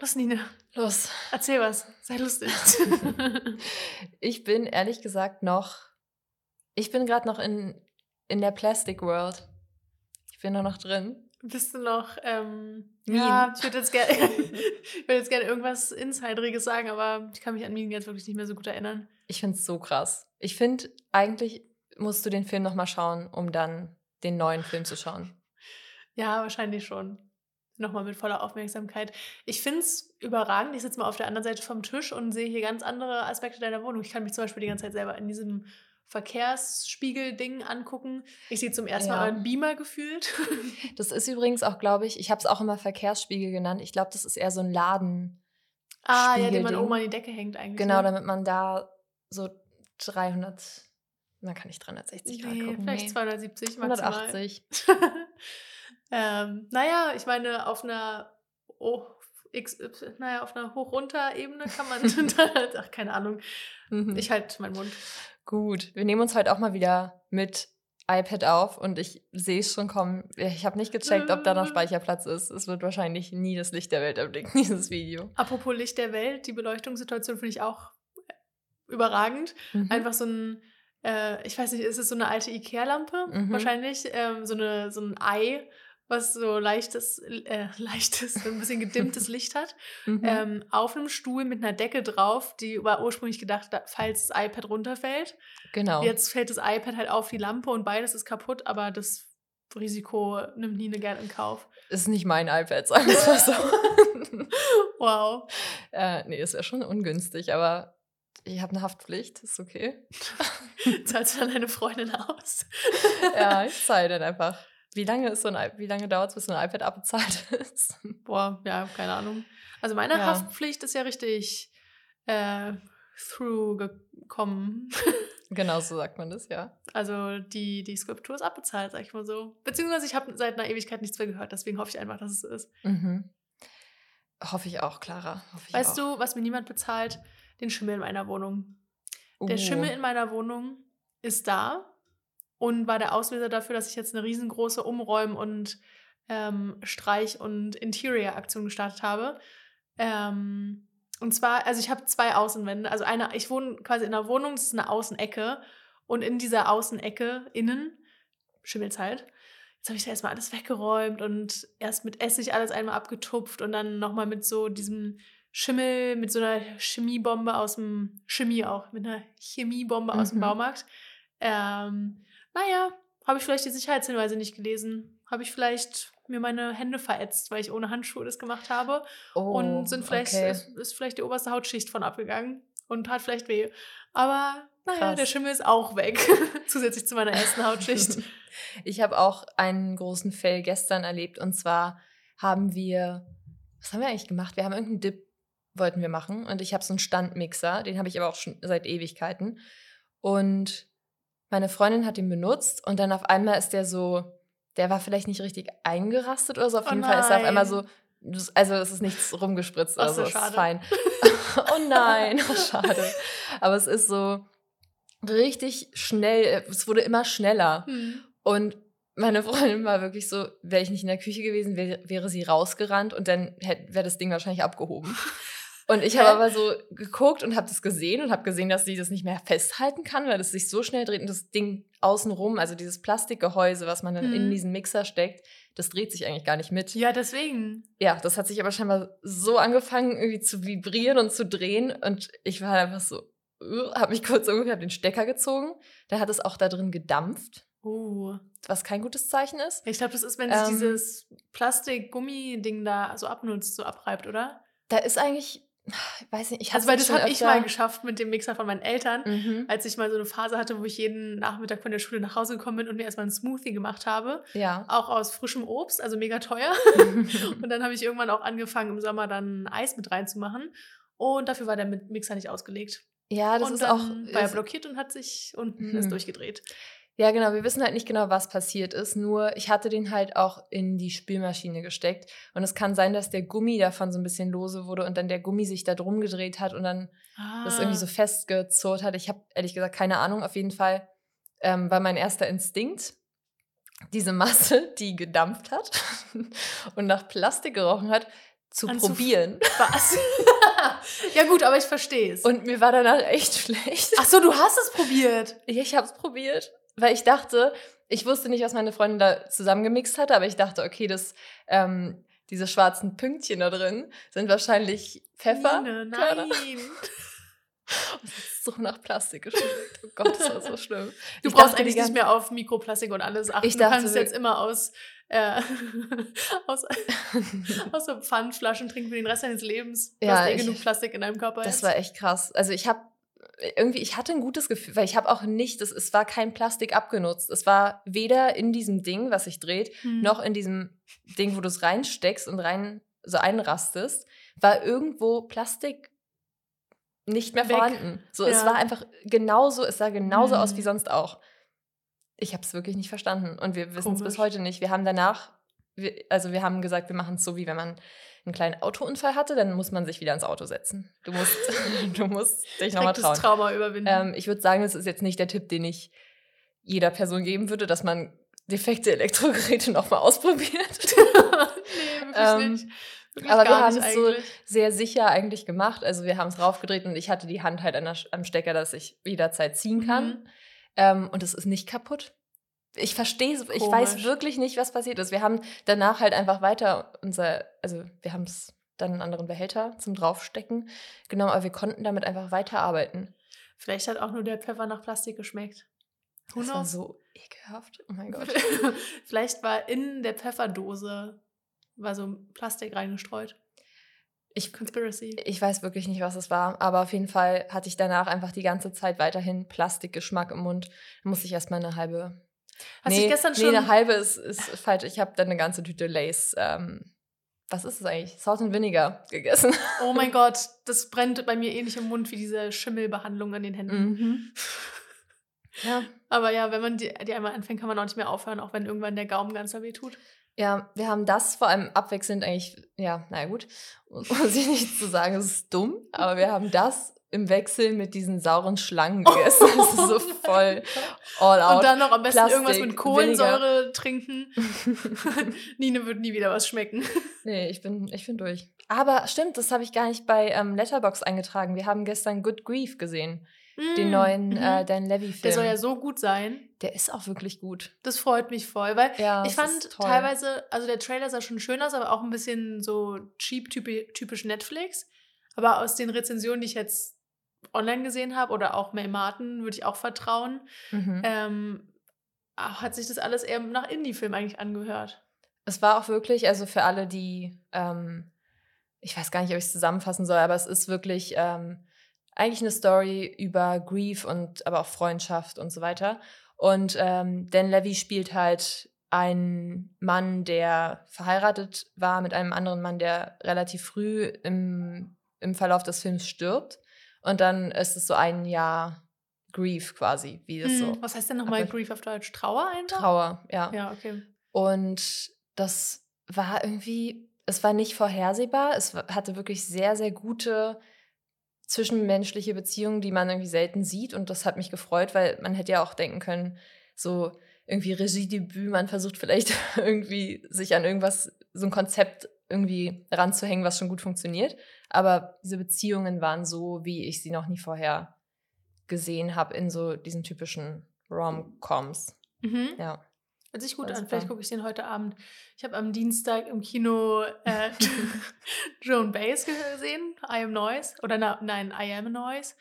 Los, Nine. Los. Erzähl was. Sei lustig. ich bin ehrlich gesagt noch. Ich bin gerade noch in, in der Plastic World. Ich bin da noch drin. Bist du noch. Ähm, ja, ich würde jetzt gerne würd gerne irgendwas Insideriges sagen, aber ich kann mich an Minen jetzt wirklich nicht mehr so gut erinnern. Ich finde es so krass. Ich finde, eigentlich musst du den Film nochmal schauen, um dann den neuen Film zu schauen. Ja, wahrscheinlich schon nochmal mit voller Aufmerksamkeit. Ich finde es überragend. Ich sitze mal auf der anderen Seite vom Tisch und sehe hier ganz andere Aspekte deiner Wohnung. Ich kann mich zum Beispiel die ganze Zeit selber in diesem Verkehrsspiegel-Ding angucken. Ich sehe zum ersten ja. Mal einen Beamer gefühlt. Das ist übrigens auch, glaube ich, ich habe es auch immer Verkehrsspiegel genannt. Ich glaube, das ist eher so ein Laden. Ah, ja, den man oben an die Decke hängt eigentlich. Genau, ne? damit man da so 300, man kann nicht 360 nee, Grad gucken. Vielleicht nee. 270 maximal. 180. Ähm, naja, ich meine, auf einer oh, X, naja, auf einer Hoch-Runter-Ebene kann man dann halt, ach, keine Ahnung. Mhm. Ich halte meinen Mund. Gut, wir nehmen uns heute auch mal wieder mit iPad auf und ich sehe es schon kommen. Ich habe nicht gecheckt, ob da noch Speicherplatz ist. Es wird wahrscheinlich nie das Licht der Welt erblicken, dieses Video. Apropos Licht der Welt, die Beleuchtungssituation finde ich auch überragend. Mhm. Einfach so ein, äh, ich weiß nicht, ist es so eine alte Ikea-Lampe? Mhm. Wahrscheinlich. Ähm, so, eine, so ein Ei was so leichtes, äh, leichtes, ein bisschen gedimmtes Licht hat, mhm. ähm, auf einem Stuhl mit einer Decke drauf, die war ursprünglich gedacht, falls das iPad runterfällt. Genau. Jetzt fällt das iPad halt auf die Lampe und beides ist kaputt, aber das Risiko nimmt Nine gern in Kauf. Ist nicht mein iPad, sagen wir mal so. wow. Äh, nee, ist ja schon ungünstig, aber ich habe eine Haftpflicht, ist okay. Zahlst du dann deine Freundin aus? ja, ich zahle dann einfach. Wie lange ist so ein wie lange dauert es, bis so ein iPad abbezahlt ist? Boah, ja, keine Ahnung. Also meine ja. Haftpflicht ist ja richtig äh, through gekommen. genau so sagt man das, ja. Also die, die Skulptur ist abbezahlt, sag ich mal so. Beziehungsweise ich habe seit einer Ewigkeit nichts mehr gehört, deswegen hoffe ich einfach, dass es so ist. Mhm. Hoffe ich auch, Clara. Ich weißt auch. du, was mir niemand bezahlt? Den Schimmel in meiner Wohnung. Uh. Der Schimmel in meiner Wohnung ist da und war der Auslöser dafür, dass ich jetzt eine riesengroße Umräum- und ähm, Streich- und Interior-Aktion gestartet habe. Ähm, und zwar, also ich habe zwei Außenwände. Also eine, ich wohne quasi in einer Wohnung, das ist eine Außenecke. Und in dieser Außenecke innen schimmelt halt. Jetzt habe ich da erstmal alles weggeräumt und erst mit Essig alles einmal abgetupft und dann nochmal mit so diesem Schimmel, mit so einer Chemiebombe aus dem, Chemie auch, mit einer Chemiebombe mhm. aus dem. Baumarkt. Ähm, naja, habe ich vielleicht die Sicherheitshinweise nicht gelesen? Habe ich vielleicht mir meine Hände verätzt, weil ich ohne Handschuhe das gemacht habe? Oh, und sind vielleicht, okay. ist, ist, vielleicht die oberste Hautschicht von abgegangen und hat vielleicht weh. Aber naja, Krass. der Schimmel ist auch weg, zusätzlich zu meiner ersten Hautschicht. ich habe auch einen großen Fail gestern erlebt und zwar haben wir, was haben wir eigentlich gemacht? Wir haben irgendeinen Dip wollten wir machen und ich habe so einen Standmixer, den habe ich aber auch schon seit Ewigkeiten und meine Freundin hat ihn benutzt und dann auf einmal ist der so, der war vielleicht nicht richtig eingerastet oder so. Auf oh jeden nein. Fall ist er auf einmal so, also es ist nichts rumgespritzt oder so, so ist fein. oh nein, oh, schade. Aber es ist so richtig schnell, es wurde immer schneller. Hm. Und meine Freundin war wirklich so, wäre ich nicht in der Küche gewesen, wäre, wäre sie rausgerannt und dann wäre das Ding wahrscheinlich abgehoben. Und ich habe aber so geguckt und habe das gesehen und habe gesehen, dass sie das nicht mehr festhalten kann, weil es sich so schnell dreht und das Ding außenrum, also dieses Plastikgehäuse, was man dann mhm. in diesen Mixer steckt, das dreht sich eigentlich gar nicht mit. Ja, deswegen. Ja, das hat sich aber scheinbar so angefangen, irgendwie zu vibrieren und zu drehen. Und ich war einfach so, uh, habe mich kurz ungefähr den Stecker gezogen. Da hat es auch da drin gedampft. Uh. Was kein gutes Zeichen ist. Ich glaube, das ist, wenn sich ähm, dieses Plastik-Gummi-Ding da so abnutzt, so abreibt, oder? Da ist eigentlich ich weiß nicht, ich Also, weil das habe ich mal geschafft mit dem Mixer von meinen Eltern, mhm. als ich mal so eine Phase hatte, wo ich jeden Nachmittag von der Schule nach Hause gekommen bin und mir erstmal einen Smoothie gemacht habe. Ja. Auch aus frischem Obst, also mega teuer. und dann habe ich irgendwann auch angefangen, im Sommer dann Eis mit reinzumachen. Und dafür war der Mixer nicht ausgelegt. Ja, das und ist auch. War er blockiert und hat sich unten mhm. ist durchgedreht. Ja, genau. Wir wissen halt nicht genau, was passiert ist. Nur ich hatte den halt auch in die Spülmaschine gesteckt. Und es kann sein, dass der Gummi davon so ein bisschen lose wurde und dann der Gummi sich da drum gedreht hat und dann ah. das irgendwie so ah. festgezurrt hat. Ich habe ehrlich gesagt keine Ahnung. Auf jeden Fall ähm, war mein erster Instinkt, diese Masse, die gedampft hat und nach Plastik gerochen hat, zu probieren. Was? ja gut, aber ich verstehe es. Und mir war danach echt schlecht. Ach so, du hast es probiert. Ja, ich habe es probiert, weil ich dachte, ich wusste nicht, was meine Freundin da zusammengemixt hatte, aber ich dachte, okay, das, ähm, diese schwarzen Pünktchen da drin sind wahrscheinlich Pfeffer. Nine, nein. Und es ist so nach Plastik geschmeckt. Oh Gott, das war so schlimm. Du Ich brauchst eigentlich nicht mehr auf Mikroplastik und alles achten. Ich du dachte kannst wir- jetzt immer aus, äh, aus, aus so Pfandflaschen trinken für den Rest deines Lebens. Du Ja, hast eh ich- genug Plastik in deinem Körper Das jetzt. war echt krass. Also ich habe irgendwie, ich hatte ein gutes Gefühl, weil ich habe auch nicht, das, es war kein Plastik abgenutzt. Es war weder in diesem Ding, was sich dreht, Hm. noch in diesem Ding, wo du es reinsteckst und rein so einrastest, war irgendwo Plastik nicht mehr Weg. vorhanden. So, es Ja. war einfach genauso, es sah genauso aus Hm. wie sonst auch. Ich habe es wirklich nicht verstanden und wir wissen es bis heute nicht. Wir haben danach, wir, also wir haben gesagt, wir machen es so, wie wenn man einen kleinen Autounfall hatte, dann muss man sich wieder ins Auto setzen. Du musst, du musst dich nochmal Direkt das trauen. Trauma überwinden. Ähm, ich würde sagen, das ist jetzt nicht der Tipp, den ich jeder Person geben würde, dass man defekte Elektrogeräte nochmal ausprobiert. nee, wirklich ähm, nicht. Wirklich aber wir haben es so sehr sicher eigentlich gemacht. Also wir haben es raufgedreht und ich hatte die Hand halt an der, am Stecker, dass ich jederzeit ziehen kann. Mhm. Ähm, und es ist nicht kaputt. Ich verstehe es, ich weiß wirklich nicht, was passiert ist. Wir haben danach halt einfach weiter unser, also wir haben es dann in einen anderen Behälter zum Draufstecken genommen, aber wir konnten damit einfach weiterarbeiten. Vielleicht hat auch nur der Pfeffer nach Plastik geschmeckt. Das war so ekelhaft. Oh mein Gott. Vielleicht war in der Pfefferdose war so Plastik reingestreut. Ich, Conspiracy. ich weiß wirklich nicht, was es war, aber auf jeden Fall hatte ich danach einfach die ganze Zeit weiterhin Plastikgeschmack im Mund. Da musste ich erstmal eine halbe. Hast nee, du gestern nee, schon eine halbe ist, ist falsch. Ich habe dann eine ganze Tüte Lace. Ähm, was ist das eigentlich? Salt and Vinegar gegessen. Oh mein Gott, das brennt bei mir ähnlich im Mund wie diese Schimmelbehandlung an den Händen. Mhm. Ja. Aber ja, wenn man die, die einmal anfängt, kann man auch nicht mehr aufhören, auch wenn irgendwann der Gaumen ganz weh tut. Ja, wir haben das vor allem abwechselnd eigentlich, ja, naja gut, muss ich nicht zu sagen, es ist dumm, aber wir haben das im Wechsel mit diesen sauren Schlangen gegessen. Das ist so voll all out. Und dann noch am besten Plastik, irgendwas mit Kohlensäure trinken. Nine wird nie wieder was schmecken. nee, ich bin, ich bin durch. Aber stimmt, das habe ich gar nicht bei ähm, Letterbox eingetragen. Wir haben gestern Good Grief gesehen, den Mm, neuen mhm. äh, Dan Levy-Film. Der soll ja so gut sein. Der ist auch wirklich gut. Das freut mich voll, weil Ja, ich fand teilweise, also der Trailer sah schon schön aus, aber auch ein bisschen so cheap, typi- typisch Netflix. Aber aus den Rezensionen, die ich jetzt online gesehen habe oder auch May Martin, würde ich auch vertrauen, Mhm. ähm, hat sich das alles eher nach Indie-Film eigentlich angehört. Es war auch wirklich, also für alle, die, ähm, ich weiß gar nicht, ob ich es zusammenfassen soll, aber es ist wirklich ähm, eigentlich eine Story über Grief und aber auch Freundschaft und so weiter. Und ähm, Dan Levy spielt halt einen Mann, der verheiratet war mit einem anderen Mann, der relativ früh im, im Verlauf des Films stirbt. Und dann ist es so ein Jahr Grief quasi, wie das so. Hm, Was heißt denn nochmal Grief auf Deutsch? Trauer einfach? Trauer, ja. Ja, okay. Und das war irgendwie, es war nicht vorhersehbar. Es hatte wirklich sehr, sehr gute zwischenmenschliche Beziehungen, die man irgendwie selten sieht. Und das hat mich gefreut, weil man hätte ja auch denken können, so irgendwie Regiedebüt, man versucht vielleicht irgendwie sich an irgendwas, so ein Konzept irgendwie ranzuhängen, was schon gut funktioniert. Aber diese Beziehungen waren so, wie ich sie noch nie vorher gesehen habe in so diesen typischen Rom-Coms. Mhm. Ja. Hört sich gut an. Vielleicht gucke ich den heute Abend. Ich habe am Dienstag im Kino äh, Joan Baez gesehen. I Am Noise. Oder na, nein, I Am Noise.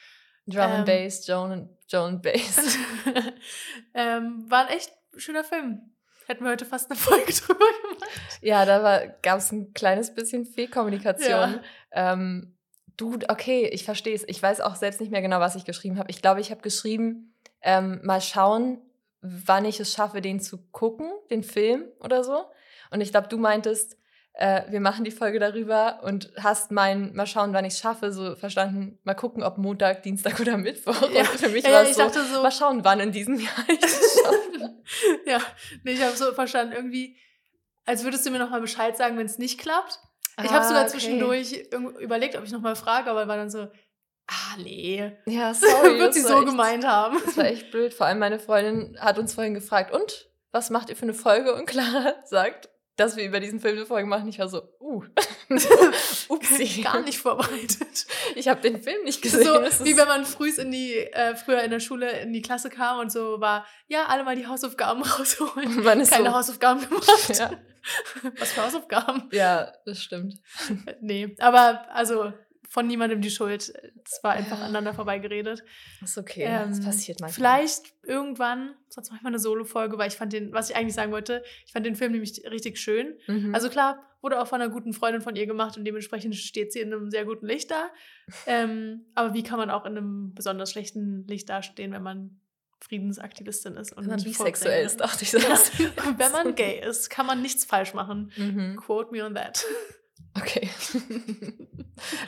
Drum and Ähm, Bass, Joan, Joan Bass. ähm, war ein echt schöner Film. Hätten wir heute fast eine Folge drüber gemacht. ja, da gab es ein kleines bisschen Fehlkommunikation. Ja. Ähm, du, okay, ich verstehe es. Ich weiß auch selbst nicht mehr genau, was ich geschrieben habe. Ich glaube, ich habe geschrieben, ähm, mal schauen, wann ich es schaffe, den zu gucken, den Film oder so. Und ich glaube, du meintest, äh, wir machen die Folge darüber und hast mein, mal schauen, wann ich es schaffe, so verstanden, mal gucken, ob Montag, Dienstag oder Mittwoch. Ja. Und für mich Ja, war ja, es so, dachte so- mal schauen, wann in diesem Jahr ich es schaffe. ja, nee, ich habe so verstanden, irgendwie, als würdest du mir nochmal Bescheid sagen, wenn es nicht klappt. Ich habe Ah, sogar okay. zwischendurch überlegt, ob ich nochmal frage, aber war dann so, ah, nee. Ja, sorry. Wird sie so echt- gemeint haben. Das war echt blöd. Vor allem meine Freundin hat uns vorhin gefragt, und was macht ihr für eine Folge? Und Clara sagt dass wir über diesen Film eine Folge machen. Ich war so, uh, upsie. Gar nicht vorbereitet. Ich habe den Film nicht gesehen. So, wie wenn man früh in die, äh, früher in der Schule in die Klasse kam und so war, ja, alle mal die Hausaufgaben rausholen. Man ist Keine so, Hausaufgaben gemacht. Ja. Was für Hausaufgaben? Ja, das stimmt. Nee, aber also von niemandem die Schuld. Es war einfach ja. aneinander vorbeigeredet. Ist okay, ähm, das passiert manchmal. Vielleicht irgendwann, sonst mache ich mal eine Solo-Folge, weil ich fand den, was ich eigentlich sagen wollte, ich fand den Film nämlich richtig schön. Mhm. Also klar, wurde auch von einer guten Freundin von ihr gemacht und dementsprechend steht sie in einem sehr guten Licht da. ähm, aber wie kann man auch in einem besonders schlechten Licht dastehen, wenn man Friedensaktivistin ist und wenn man bisexuell ist, dachte ich so. Ja. wenn man gay ist, kann man nichts falsch machen. Mhm. Quote me on that. Okay.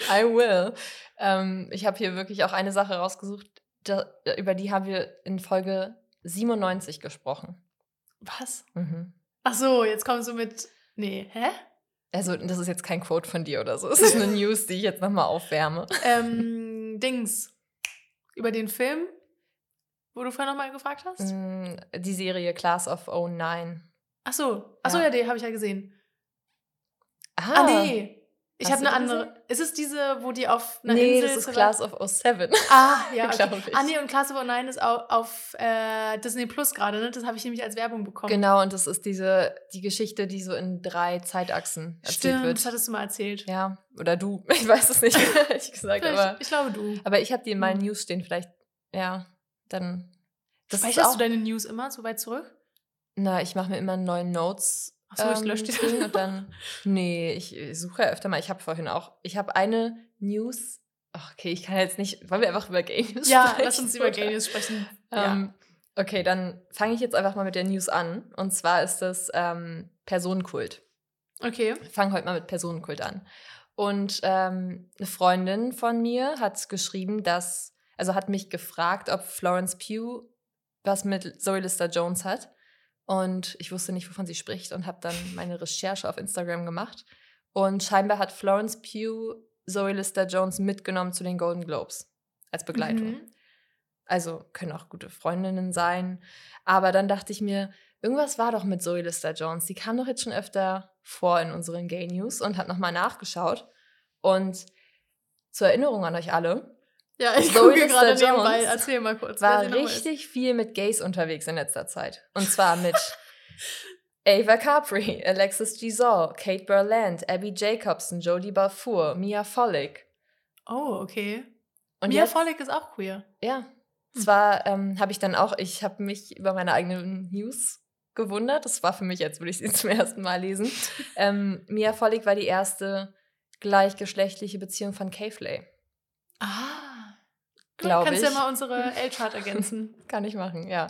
I will. Ähm, ich habe hier wirklich auch eine Sache rausgesucht, da, über die haben wir in Folge 97 gesprochen. Was? Mhm. Ach so, jetzt kommst du mit. Nee, hä? Also, das ist jetzt kein Quote von dir oder so. Es ist eine News, die ich jetzt nochmal aufwärme. Ähm, Dings. Über den Film, wo du vorhin nochmal gefragt hast? Mm, die Serie Class of 09. Ach so. Ach so, ja, ja die habe ich ja gesehen. Ah, ah nee. Ich habe eine andere. Gesehen? Ist es diese, wo die auf einer nee, Insel... Nee, das ist Class of 07. Ah, ja, okay. Ah, nee, und Class of 09 ist auf, auf äh, Disney Plus gerade, ne? Das habe ich nämlich als Werbung bekommen. Genau, und das ist diese, die Geschichte, die so in drei Zeitachsen erzählt Stimmt, wird. das hattest du mal erzählt. Ja, oder du. Ich weiß es nicht, ehrlich gesagt. aber, ich glaube, du. Aber ich habe die in meinen hm. News stehen, vielleicht, ja, dann... Das Speicherst du deine News immer so weit zurück? Na, ich mache mir immer neuen Notes Achso, ähm, ich lösche die Ding und dann. Nee, ich suche ja öfter mal. Ich habe vorhin auch. Ich habe eine News. Ach, okay, ich kann jetzt nicht. Wollen wir einfach über Gay News ja, sprechen? Ja, lass uns über Gay News sprechen. Ähm, ja. Okay, dann fange ich jetzt einfach mal mit der News an. Und zwar ist das ähm, Personenkult. Okay. Ich fange heute mal mit Personenkult an. Und ähm, eine Freundin von mir hat geschrieben, dass, also hat mich gefragt, ob Florence Pugh was mit Zoe Lister Jones hat. Und ich wusste nicht, wovon sie spricht und habe dann meine Recherche auf Instagram gemacht. Und scheinbar hat Florence Pugh Zoe Lister Jones mitgenommen zu den Golden Globes als Begleitung. Mhm. Also können auch gute Freundinnen sein. Aber dann dachte ich mir, irgendwas war doch mit Zoe Lister Jones. Die kam doch jetzt schon öfter vor in unseren Gay News und hat nochmal nachgeschaut. Und zur Erinnerung an euch alle, ja, ich Zoe gucke gerade nebenbei. Erzähl mal kurz. War richtig viel mit Gays unterwegs in letzter Zeit. Und zwar mit Ava Capri, Alexis Giselle, Kate Berland, Abby Jacobson, Jodie Balfour, Mia Follig. Oh, okay. Und Mia jetzt, Follig ist auch queer. Ja. Hm. Zwar ähm, habe ich dann auch, ich habe mich über meine eigenen News gewundert. Das war für mich, als würde ich sie zum ersten Mal lesen. ähm, Mia Follig war die erste gleichgeschlechtliche Beziehung von Kayflay. Ah glaube ich. Kannst ja mal unsere L-Chart ergänzen. Kann ich machen, ja.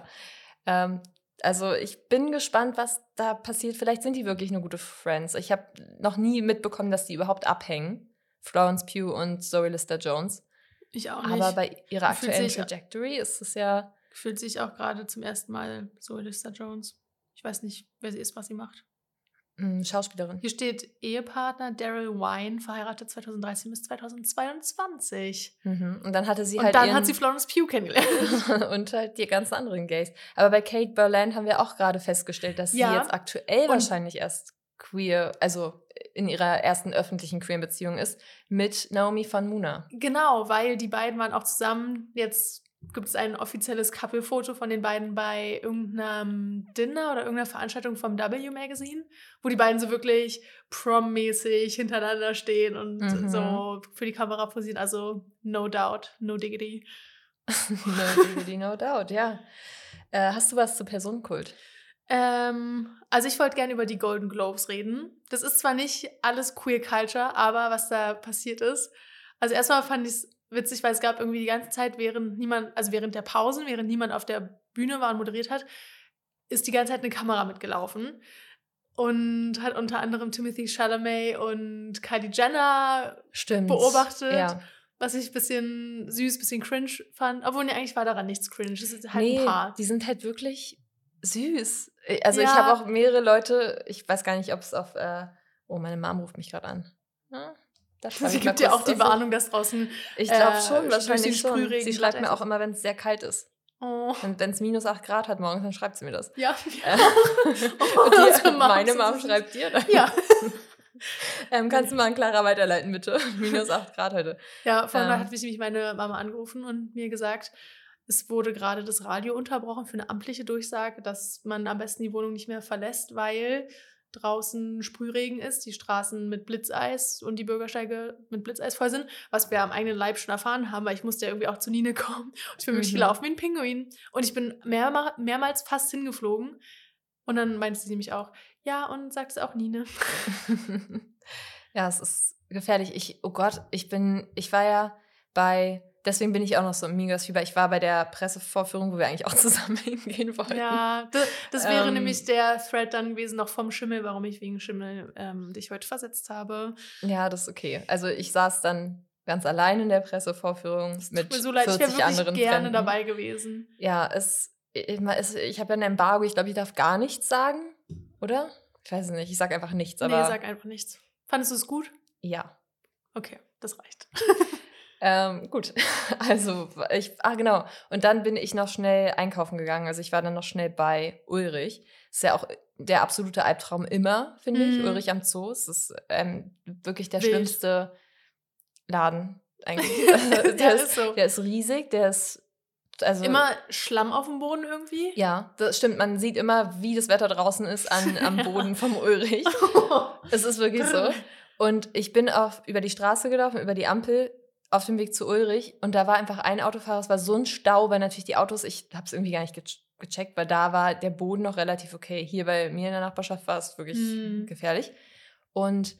Ähm, also ich bin gespannt, was da passiert. Vielleicht sind die wirklich eine gute Friends. Ich habe noch nie mitbekommen, dass die überhaupt abhängen. Florence Pugh und Zoe Lister Jones. Ich auch nicht. Aber bei ihrer aktuellen Trajectory ist es ja. Fühlt sich auch gerade zum ersten Mal Zoe Lister Jones. Ich weiß nicht, wer sie ist, was sie macht. Hm, Schauspielerin. Hier steht Ehepartner Daryl Wine, verheiratet 2013 bis 2022. Mhm. Und dann hatte sie und halt. Und dann hat sie Florence Pugh kennengelernt. und halt die ganzen anderen Gays. Aber bei Kate Berland haben wir auch gerade festgestellt, dass ja. sie jetzt aktuell und wahrscheinlich erst queer, also in ihrer ersten öffentlichen queeren Beziehung ist, mit Naomi von Muna. Genau, weil die beiden waren auch zusammen jetzt gibt es ein offizielles Couple-Foto von den beiden bei irgendeinem Dinner oder irgendeiner Veranstaltung vom W Magazine, wo die beiden so wirklich prom-mäßig hintereinander stehen und mhm. so für die Kamera posieren. Also no doubt, no diggity. no diggity, no doubt, ja. Äh, hast du was zu Personenkult? Ähm, also ich wollte gerne über die Golden Globes reden. Das ist zwar nicht alles Queer Culture, aber was da passiert ist. Also erstmal fand ich es witzig, weil es gab irgendwie die ganze Zeit, während niemand, also während der Pausen, während niemand auf der Bühne war und moderiert hat, ist die ganze Zeit eine Kamera mitgelaufen. Und hat unter anderem Timothy Chalamet und Kylie Jenner Stimmt. beobachtet. Ja. Was ich ein bisschen süß, ein bisschen cringe fand. Obwohl, nee, eigentlich war daran nichts cringe. Das ist halt nee, ein Paar. Die sind halt wirklich süß. Also ja. ich habe auch mehrere Leute, ich weiß gar nicht, ob es auf. Äh, oh, meine Mom ruft mich gerade an. Ja? Sie gibt ja auch die Warnung, dass draußen. Ich glaube äh, schon, wahrscheinlich schon. Sie schreibt mir auch immer, wenn es sehr kalt ist. Oh. Und wenn es minus 8 Grad hat morgens, dann schreibt sie mir das. Ja. Äh, oh, die, meine Mom schreibt dir dann. Ja. ähm, kannst du mal an Clara weiterleiten, bitte? minus 8 Grad heute. Ja, vor allem ähm. hat mich meine Mama angerufen und mir gesagt, es wurde gerade das Radio unterbrochen für eine amtliche Durchsage, dass man am besten die Wohnung nicht mehr verlässt, weil draußen Sprühregen ist, die Straßen mit Blitzeis und die Bürgersteige mit Blitzeis voll sind, was wir am eigenen Leib schon erfahren haben, weil ich musste ja irgendwie auch zu Nine kommen. Und ich bin mhm. wirklich gelaufen wie ein Pinguin. Und ich bin mehr, mehrmals fast hingeflogen. Und dann meinte sie nämlich auch, ja, und sagt es auch Nine. ja, es ist gefährlich. Ich, oh Gott, ich bin, ich war ja bei deswegen bin ich auch noch so im Migas-Fieber. Ich war bei der Pressevorführung, wo wir eigentlich auch zusammen hingehen wollten. Ja, das, das wäre ähm, nämlich der Thread dann gewesen, noch vom Schimmel, warum ich wegen Schimmel ähm, dich heute versetzt habe. Ja, das ist okay. Also ich saß dann ganz allein in der Pressevorführung das mit mir so leid, 40 ich anderen gerne Fremden. dabei gewesen. Ja, es, ich, ich habe ja ein Embargo, ich glaube, ich darf gar nichts sagen, oder? Ich weiß es nicht, ich sage einfach nichts. Aber nee, sag einfach nichts. Fandest du es gut? Ja. Okay, das reicht. Ähm, gut, also ich, ah genau. Und dann bin ich noch schnell einkaufen gegangen. Also ich war dann noch schnell bei Ulrich. Ist ja auch der absolute Albtraum immer, finde ich. Mm. Ulrich am Zoo. Es ist ähm, wirklich der Wild. schlimmste Laden eigentlich. der, der, ist, so. der ist riesig, der ist also, immer Schlamm auf dem Boden irgendwie? Ja, das stimmt. Man sieht immer, wie das Wetter draußen ist an, am Boden vom Ulrich. es ist wirklich so. Und ich bin auf, über die Straße gelaufen, über die Ampel auf dem Weg zu Ulrich und da war einfach ein Autofahrer, es war so ein Stau, weil natürlich die Autos, ich habe es irgendwie gar nicht gecheckt, weil da war der Boden noch relativ okay. Hier bei mir in der Nachbarschaft war es wirklich mm. gefährlich. Und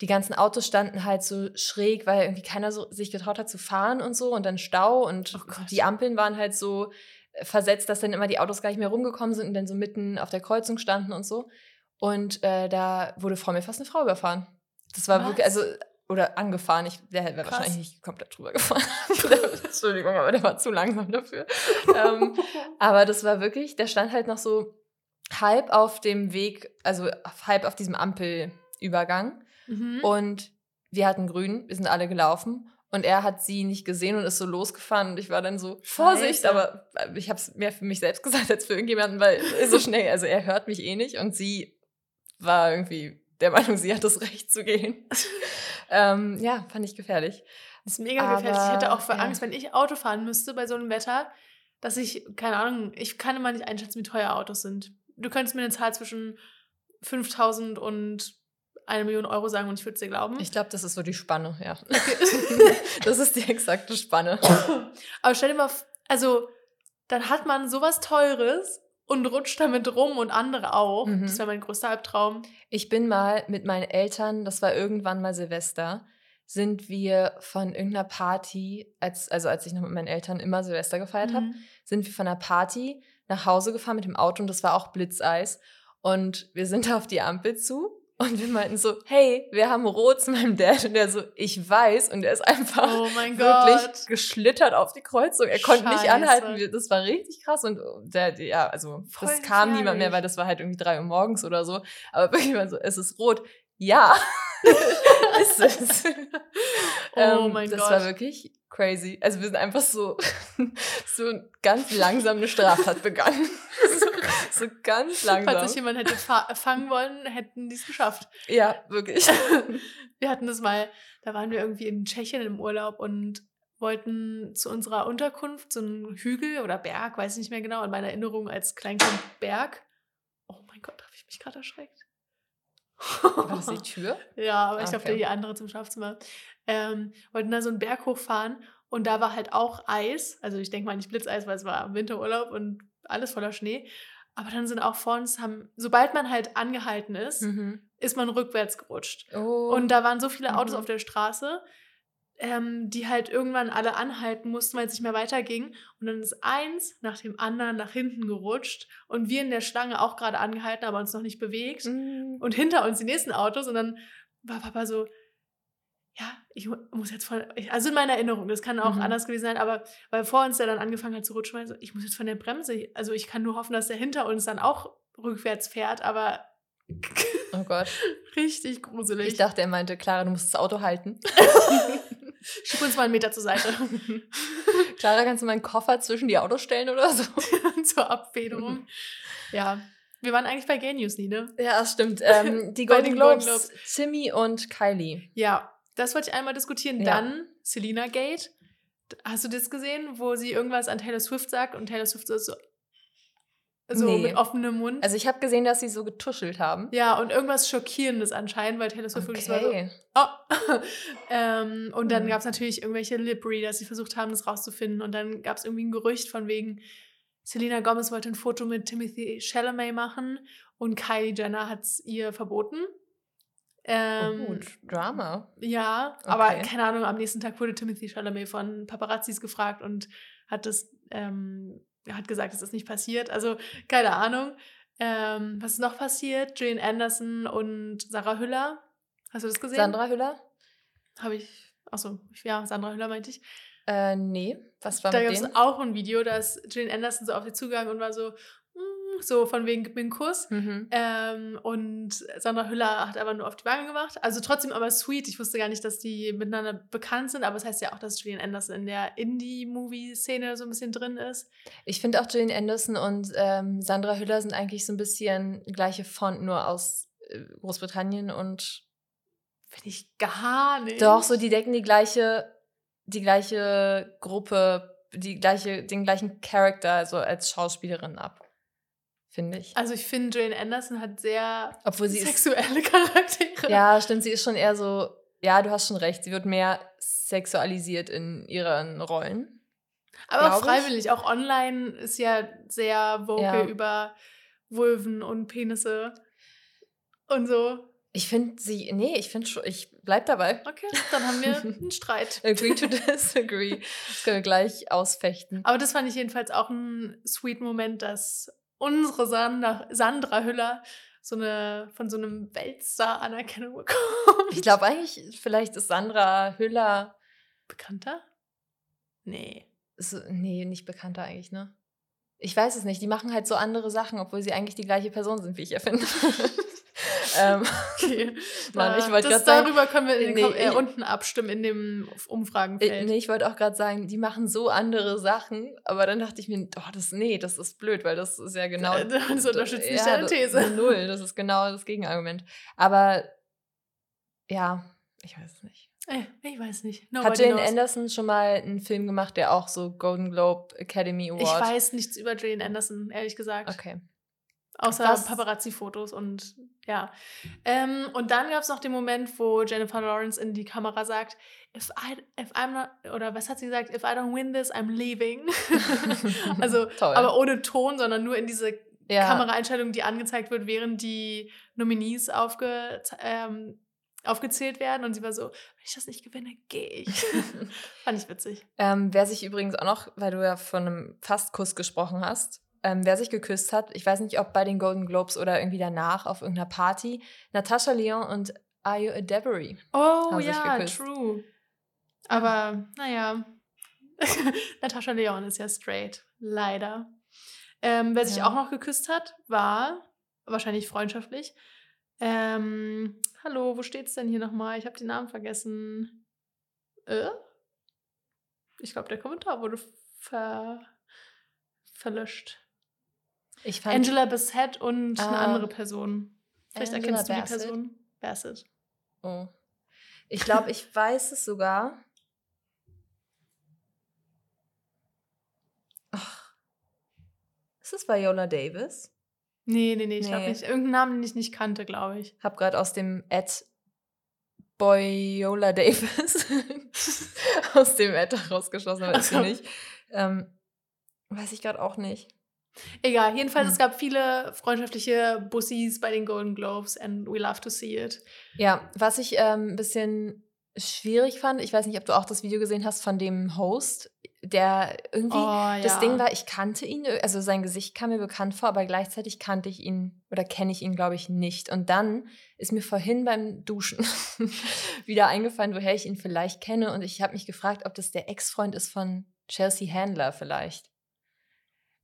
die ganzen Autos standen halt so schräg, weil irgendwie keiner so sich getraut hat zu fahren und so und dann Stau und oh die Ampeln waren halt so äh, versetzt, dass dann immer die Autos gar nicht mehr rumgekommen sind und dann so mitten auf der Kreuzung standen und so. Und äh, da wurde vor mir fast eine Frau überfahren. Das war Was? wirklich, also oder angefahren. Ich, der wäre wahrscheinlich nicht komplett drüber gefahren. Entschuldigung, aber der war zu langsam dafür. ähm, aber das war wirklich, der stand halt noch so halb auf dem Weg, also halb auf diesem Ampelübergang. Mhm. Und wir hatten grün, wir sind alle gelaufen. Und er hat sie nicht gesehen und ist so losgefahren. Und ich war dann so, Vorsicht, Scheiße. aber ich habe es mehr für mich selbst gesagt als für irgendjemanden, weil so schnell, also er hört mich eh nicht. Und sie war irgendwie der Meinung, sie hat das Recht zu gehen. ähm, ja, fand ich gefährlich. Das ist mega Aber, gefährlich. Ich hätte auch für ja. Angst, wenn ich Auto fahren müsste bei so einem Wetter, dass ich, keine Ahnung, ich kann immer nicht einschätzen, wie teuer Autos sind. Du könntest mir eine Zahl zwischen 5000 und eine Million Euro sagen und ich würde es dir glauben. Ich glaube, das ist so die Spanne, ja. Okay. das ist die exakte Spanne. Aber stell dir mal, also dann hat man sowas Teures und rutscht damit rum und andere auch. Mhm. Das wäre mein größter Albtraum. Ich bin mal mit meinen Eltern, das war irgendwann mal Silvester, sind wir von irgendeiner Party, als, also als ich noch mit meinen Eltern immer Silvester gefeiert mhm. habe, sind wir von einer Party nach Hause gefahren mit dem Auto und das war auch Blitzeis. Und wir sind auf die Ampel zu und wir meinten so, hey, wir haben Rot zu meinem Dad. Und der so, ich weiß. Und er ist einfach oh wirklich Gott. geschlittert auf die Kreuzung. Er konnte Scheiße. nicht anhalten. Das war richtig krass. Und der, ja, also, Voll das kam niemand mehr, weil das war halt irgendwie drei Uhr morgens oder so. Aber wirklich mal so, es ist rot. Ja, ist es. Oh ähm, mein das Gott. Das war wirklich crazy. Also wir sind einfach so, so ganz langsam eine Straftat begangen. so, ganz langsam. Falls sich jemand hätte fangen wollen, hätten die es geschafft. Ja, wirklich. wir hatten das mal, da waren wir irgendwie in Tschechien im Urlaub und wollten zu unserer Unterkunft so einen Hügel oder Berg, weiß ich nicht mehr genau, in meiner Erinnerung als Kleinkind Berg. Oh mein Gott, habe ich mich gerade erschreckt. War das die Tür? ja, aber ich glaube, die andere zum Schlafzimmer. Ähm, wollten da so einen Berg hochfahren und da war halt auch Eis. Also ich denke mal nicht Blitzeis, weil es war Winterurlaub und alles voller Schnee. Aber dann sind auch vor uns, haben, sobald man halt angehalten ist, mhm. ist man rückwärts gerutscht. Oh. Und da waren so viele Autos mhm. auf der Straße, ähm, die halt irgendwann alle anhalten mussten, weil es nicht mehr weiterging. Und dann ist eins nach dem anderen nach hinten gerutscht und wir in der Schlange auch gerade angehalten, aber uns noch nicht bewegt. Mhm. Und hinter uns die nächsten Autos. Und dann war Papa so, ja, ich muss jetzt von, also in meiner Erinnerung, das kann auch mhm. anders gewesen sein, aber weil vor uns der dann angefangen hat zu rutschen, so, ich muss jetzt von der Bremse, also ich kann nur hoffen, dass der hinter uns dann auch rückwärts fährt, aber Oh Gott. Richtig gruselig. Ich dachte, er meinte, Clara, du musst das Auto halten. Schieb uns mal einen Meter zur Seite. Clara, kannst du meinen Koffer zwischen die Autos stellen oder so? Zur Abfederung. ja. Wir waren eigentlich bei Gay News nie, ne? Ja, das stimmt. Ähm, die Golden Globes, Globes, Timmy und Kylie. Ja, das wollte ich einmal diskutieren. Ja. Dann Selena Gate. Hast du das gesehen, wo sie irgendwas an Taylor Swift sagt und Taylor Swift so, so nee. mit offenem Mund? Also ich habe gesehen, dass sie so getuschelt haben. Ja, und irgendwas Schockierendes anscheinend, weil Taylor Swift okay. wirklich so, oh. ähm, und dann mhm. gab es natürlich irgendwelche Lip-Reader, die versucht haben, das rauszufinden. Und dann gab es irgendwie ein Gerücht von wegen, Selena Gomez wollte ein Foto mit Timothy Chalamet machen und Kylie Jenner hat es ihr verboten. Ähm, oh gut, Drama. Ja, okay. aber keine Ahnung, am nächsten Tag wurde Timothy Chalamet von Paparazzis gefragt und hat das, ähm, hat gesagt, es ist nicht passiert. Also keine Ahnung. Ähm, was ist noch passiert? Jane Anderson und Sarah Hüller. Hast du das gesehen? Sandra Hüller? Habe ich. Achso, ja, Sandra Hüller meinte ich. Äh, nee, was war da mit Da gab es auch ein Video, da ist Jane Anderson so auf sie zugegangen und war so, so von wegen gib mir einen Kuss. Mhm. Ähm, und Sandra Hüller hat aber nur auf die Wange gemacht. Also trotzdem aber sweet. Ich wusste gar nicht, dass die miteinander bekannt sind, aber es das heißt ja auch, dass Julian Anderson in der Indie-Movie-Szene so ein bisschen drin ist. Ich finde auch Julian Anderson und ähm, Sandra Hüller sind eigentlich so ein bisschen gleiche Font, nur aus äh, Großbritannien und finde ich gar nicht. Doch, so die decken die gleiche, die gleiche Gruppe, die gleiche, den gleichen Charakter so als Schauspielerin ab finde ich. Also ich finde, Jane Anderson hat sehr Obwohl sie sexuelle ist, Charaktere. Ja, stimmt, sie ist schon eher so, ja, du hast schon recht, sie wird mehr sexualisiert in ihren Rollen. Aber auch freiwillig, ich. auch online ist ja sehr vocal ja. über Vulven und Penisse und so. Ich finde sie, nee, ich finde schon, ich bleib dabei. Okay, dann haben wir einen Streit. Agree to disagree. Das können wir gleich ausfechten. Aber das fand ich jedenfalls auch ein sweet Moment, dass unsere Sandra, Sandra Hüller so eine, von so einem Weltstar Anerkennung bekommt. Ich glaube eigentlich, vielleicht ist Sandra Hüller bekannter? Nee. So, nee, nicht bekannter eigentlich, ne? Ich weiß es nicht. Die machen halt so andere Sachen, obwohl sie eigentlich die gleiche Person sind, wie ich erfinde. ähm, okay. Mann, ich wollte gerade sagen. Darüber können wir nee, äh, unten abstimmen in dem Umfragenfeld. Nee, ich wollte auch gerade sagen, die machen so andere Sachen, aber dann dachte ich mir, oh, das, nee, das ist blöd, weil das ist ja genau. Das unterstützt nicht ja, deine These. Null, das ist genau das Gegenargument. Aber ja, ich weiß es nicht. Äh, ich weiß nicht. Nobody Hat Jane knows. Anderson schon mal einen Film gemacht, der auch so Golden Globe Academy Award? Ich weiß nichts über Jane Anderson, ehrlich gesagt. Okay. Außer Paparazzi-Fotos und ja. Ähm, und dann gab es noch den Moment, wo Jennifer Lawrence in die Kamera sagt, if I, if I'm not, oder was hat sie gesagt? If I don't win this, I'm leaving. also, Toll. aber ohne Ton, sondern nur in diese ja. Kameraeinstellung, die angezeigt wird, während die Nominees aufge, ähm, aufgezählt werden. Und sie war so, wenn ich das nicht gewinne, gehe ich. Fand ich witzig. Ähm, wer sich übrigens auch noch, weil du ja von einem Fastkuss gesprochen hast, ähm, wer sich geküsst hat, ich weiß nicht, ob bei den Golden Globes oder irgendwie danach auf irgendeiner Party, Natascha Leon und Ayo Adebary. Oh ja, true. Aber naja, Natascha Leon ist ja straight, leider. Ähm, wer sich ja. auch noch geküsst hat, war wahrscheinlich freundschaftlich. Ähm, hallo, wo steht's denn hier nochmal? Ich habe den Namen vergessen. Äh? Ich glaube, der Kommentar wurde ver verlöscht. Ich fand Angela Bassett und ah, eine andere Person. Vielleicht Angela erkennst du die Bassett? Person. Bassett. Oh. Ich glaube, ich weiß es sogar. Ach. Ist es Viola Davis? Nee, nee, nee, ich nee. glaube nicht. Irgendeinen Namen, den ich nicht kannte, glaube ich. Hab gerade aus dem Ad Boyola Davis aus dem Ad rausgeschlossen, aber ist sie nicht. Ähm, weiß ich gerade auch nicht. Egal, jedenfalls, hm. es gab viele freundschaftliche Bussis bei den Golden Globes and we love to see it. Ja, was ich ähm, ein bisschen schwierig fand, ich weiß nicht, ob du auch das Video gesehen hast von dem Host, der irgendwie, oh, ja. das Ding war, ich kannte ihn, also sein Gesicht kam mir bekannt vor, aber gleichzeitig kannte ich ihn oder kenne ich ihn, glaube ich, nicht. Und dann ist mir vorhin beim Duschen wieder eingefallen, woher ich ihn vielleicht kenne. Und ich habe mich gefragt, ob das der Ex-Freund ist von Chelsea Handler vielleicht.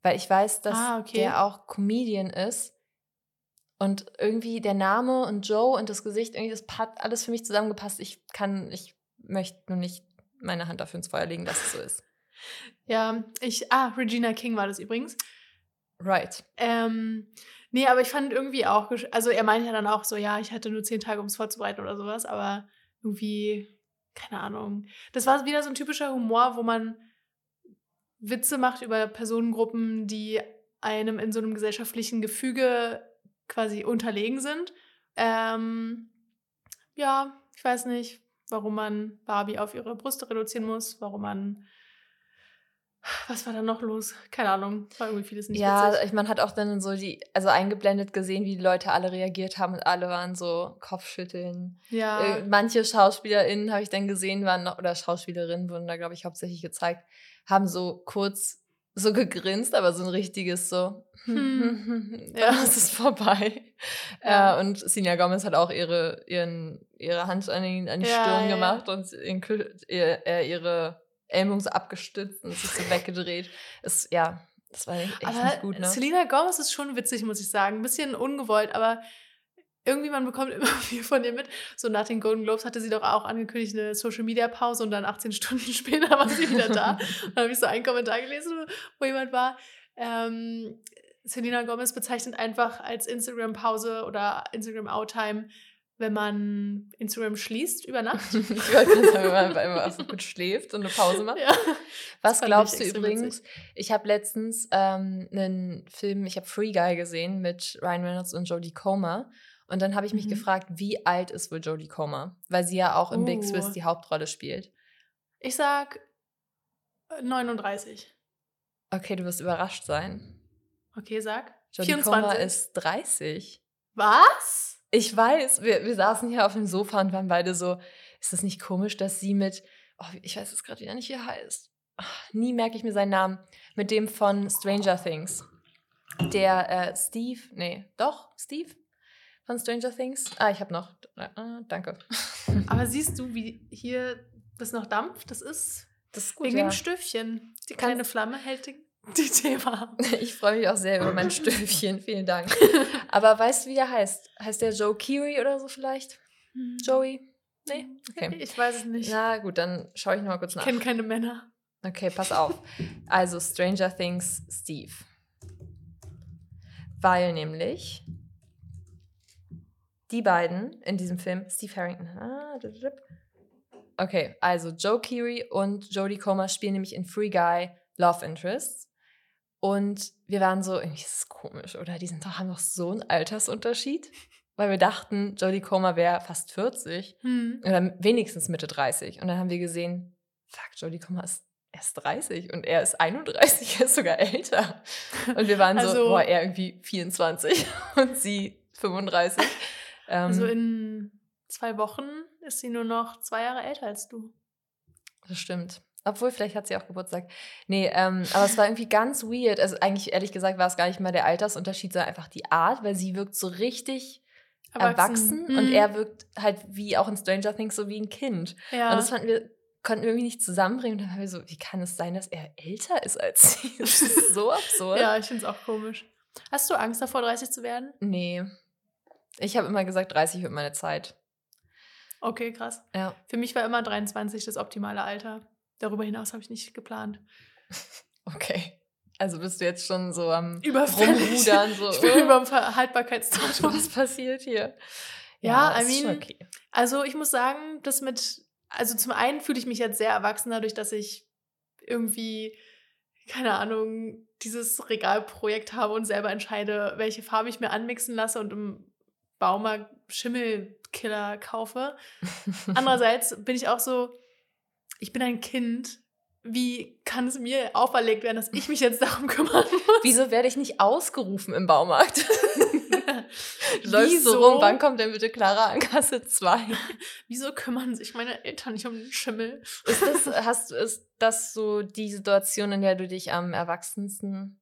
Weil ich weiß, dass ah, okay. der auch Comedian ist. Und irgendwie der Name und Joe und das Gesicht, irgendwie das hat alles für mich zusammengepasst. Ich kann, ich möchte nur nicht meine Hand dafür ins Feuer legen, dass es so ist. Ja, ich, ah, Regina King war das übrigens. Right. Ähm, nee, aber ich fand irgendwie auch, also er meinte ja dann auch so, ja, ich hatte nur zehn Tage, um es vorzubereiten oder sowas, aber irgendwie, keine Ahnung. Das war wieder so ein typischer Humor, wo man Witze macht über Personengruppen, die einem in so einem gesellschaftlichen Gefüge quasi unterlegen sind. Ähm, ja, ich weiß nicht, warum man Barbie auf ihre Brüste reduzieren muss, warum man was war da noch los? Keine Ahnung. War irgendwie vieles nicht Ja, witzig. man hat auch dann so die, also eingeblendet gesehen, wie die Leute alle reagiert haben und alle waren so Kopfschütteln. Ja. Äh, manche SchauspielerInnen habe ich dann gesehen, waren noch, oder Schauspielerinnen wurden da, glaube ich, hauptsächlich gezeigt, haben so kurz so gegrinst, aber so ein richtiges so, hm. ja, es ist vorbei. Ja. Äh, und Sina Gomez hat auch ihre, ihren, ihre Hand an, den, an die ja, Stirn ja. gemacht und in, äh, ihre Ellbogen so abgestützt und sich so weggedreht. Ist, ja, das war echt aber nicht gut, ne? Selena Gomez ist schon witzig, muss ich sagen. Ein bisschen ungewollt, aber irgendwie man bekommt immer viel von ihr mit. So nach den Golden Globes hatte sie doch auch angekündigt eine Social Media Pause und dann 18 Stunden später war sie wieder da. und dann habe ich so einen Kommentar gelesen, wo jemand war. Ähm, Selena Gomez bezeichnet einfach als Instagram Pause oder Instagram Outtime wenn man Instagram schließt über Nacht. ich wollte sagen, wenn man einfach so gut schläft und eine Pause macht. Ja. Was glaubst du übrigens? Witzig. Ich habe letztens ähm, einen Film, ich habe Free Guy gesehen mit Ryan Reynolds und Jodie Comer. Und dann habe ich mich mhm. gefragt, wie alt ist wohl Jodie Comer? Weil sie ja auch in uh. Big Swiss die Hauptrolle spielt. Ich sag 39. Äh, okay, du wirst überrascht sein. Okay, sag. Jodie 24. Comer ist 30. Was? Ich weiß, wir, wir saßen hier auf dem Sofa und waren beide so, ist das nicht komisch, dass sie mit, oh, ich weiß es gerade wieder nicht, wie er heißt. Ach, nie merke ich mir seinen Namen. Mit dem von Stranger Things. Der äh, Steve, nee, doch, Steve von Stranger Things. Ah, ich habe noch, äh, danke. Aber siehst du, wie hier das noch dampft? Das ist, das ist gut, wegen ja. dem Stöfchen. Die kleine Flamme hält die die Thema. Ich freue mich auch sehr über mein Stöfchen. Vielen Dank. Aber weißt du, wie er heißt? Heißt der Joe Keery oder so vielleicht? Hm. Joey? Nee? Okay. Ich weiß es nicht. Na gut, dann schaue ich noch mal kurz nach. Ich kenne keine Männer. Okay, pass auf. Also Stranger Things Steve. Weil nämlich die beiden in diesem Film, Steve Harrington. Ah, okay, also Joe Keery und Jodie Comer spielen nämlich in Free Guy Love Interests. Und wir waren so, irgendwie ist es komisch, oder? Die sind doch, haben doch so einen Altersunterschied. Weil wir dachten, Jodie Comer wäre fast 40 hm. oder wenigstens Mitte 30. Und dann haben wir gesehen, fuck, Jodie Comer ist erst 30 und er ist 31, er ist sogar älter. Und wir waren also, so, boah, er irgendwie 24 und sie 35. also ähm, in zwei Wochen ist sie nur noch zwei Jahre älter als du. Das stimmt. Obwohl, vielleicht hat sie auch Geburtstag. Nee, ähm, aber es war irgendwie ganz weird. Also eigentlich, ehrlich gesagt, war es gar nicht mal der Altersunterschied, sondern einfach die Art, weil sie wirkt so richtig erwachsen, erwachsen mhm. und er wirkt halt wie auch in Stranger Things so wie ein Kind. Ja. Und das fanden wir, konnten wir irgendwie nicht zusammenbringen. Und dann haben wir so, wie kann es sein, dass er älter ist als sie? Das ist so absurd. ja, ich finde es auch komisch. Hast du Angst davor, 30 zu werden? Nee. Ich habe immer gesagt, 30 wird meine Zeit. Okay, krass. Ja. Für mich war immer 23 das optimale Alter. Darüber hinaus habe ich nicht geplant. Okay. Also bist du jetzt schon so am Rumrudern? So, ich bin über dem Haltbarkeitsdatum. Was passiert hier? Ja, ja I mean, okay. also ich muss sagen, das mit, also zum einen fühle ich mich jetzt sehr erwachsen dadurch, dass ich irgendwie, keine Ahnung, dieses Regalprojekt habe und selber entscheide, welche Farbe ich mir anmixen lasse und im Baumarkt Schimmelkiller kaufe. Andererseits bin ich auch so, ich bin ein Kind. Wie kann es mir auferlegt werden, dass ich mich jetzt darum kümmern muss? Wieso werde ich nicht ausgerufen im Baumarkt? du läufst so rum, wann kommt denn bitte Clara an Kasse 2? Wieso kümmern sich meine Eltern nicht um den Schimmel? Ist das, hast, ist das so die Situation, in der du dich am erwachsensten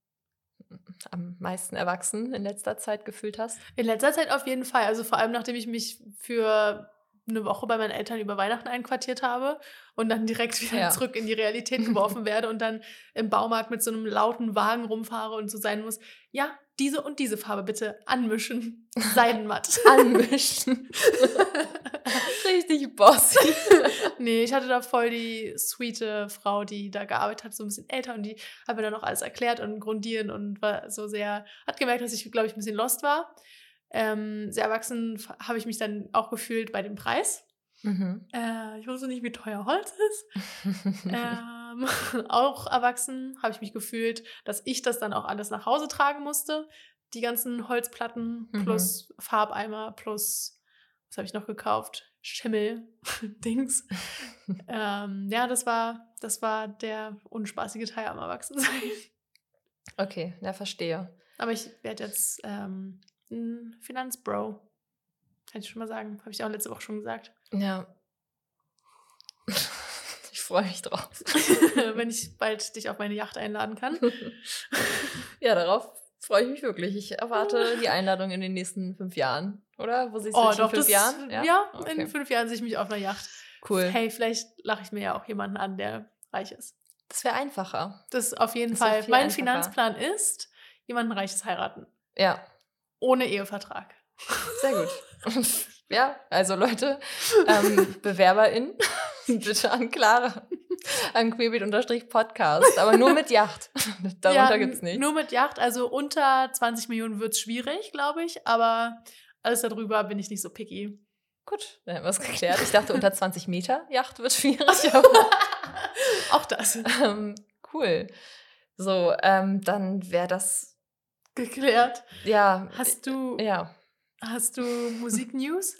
am meisten erwachsen in letzter Zeit gefühlt hast? In letzter Zeit auf jeden Fall. Also vor allem, nachdem ich mich für eine Woche bei meinen Eltern über Weihnachten einquartiert habe und dann direkt wieder ja. zurück in die Realität geworfen werde und dann im Baumarkt mit so einem lauten Wagen rumfahre und so sein muss, ja, diese und diese Farbe bitte anmischen. Seidenmatt. anmischen. Richtig bossy. nee, ich hatte da voll die sweete Frau, die da gearbeitet hat, so ein bisschen älter und die hat mir dann auch alles erklärt und grundieren und war so sehr, hat gemerkt, dass ich, glaube ich, ein bisschen lost war. Ähm, sehr erwachsen habe ich mich dann auch gefühlt bei dem Preis. Mhm. Äh, ich wusste nicht, wie teuer Holz ist. ähm, auch erwachsen habe ich mich gefühlt, dass ich das dann auch alles nach Hause tragen musste. Die ganzen Holzplatten mhm. plus mhm. Farbeimer plus, was habe ich noch gekauft? Schimmel-Dings. ähm, ja, das war, das war der unspaßige Teil am Erwachsensein. Okay, ja, verstehe. Aber ich werde jetzt ähm, ein Finanzbro. Kann ich schon mal sagen. Habe ich auch letzte Woche schon gesagt. Ja. Ich freue mich drauf. Wenn ich bald dich auf meine Yacht einladen kann. ja, darauf freue ich mich wirklich. Ich erwarte die Einladung in den nächsten fünf Jahren, oder? Wo siehst du oh, dich in fünf das, Jahren? Ja, ja okay. in fünf Jahren sehe ich mich auf einer Yacht. Cool. Hey, vielleicht lache ich mir ja auch jemanden an, der reich ist. Das wäre einfacher. Das ist auf jeden das Fall. Mein einfacher. Finanzplan ist, jemanden Reiches heiraten. Ja. Ohne Ehevertrag. Sehr gut. ja, also Leute, ähm, BewerberInnen, bitte an Clara. An Queerbeat-Podcast, aber nur mit Yacht. Darunter ja, es nichts. Nur mit Yacht, also unter 20 Millionen wird es schwierig, glaube ich, aber alles darüber bin ich nicht so picky. Gut, dann haben wir es geklärt. Ich dachte, unter 20 Meter Yacht wird schwierig. Auch das. Ähm, cool. So, ähm, dann wäre das geklärt. Ja. Hast du. Ja. Hast du Musiknews?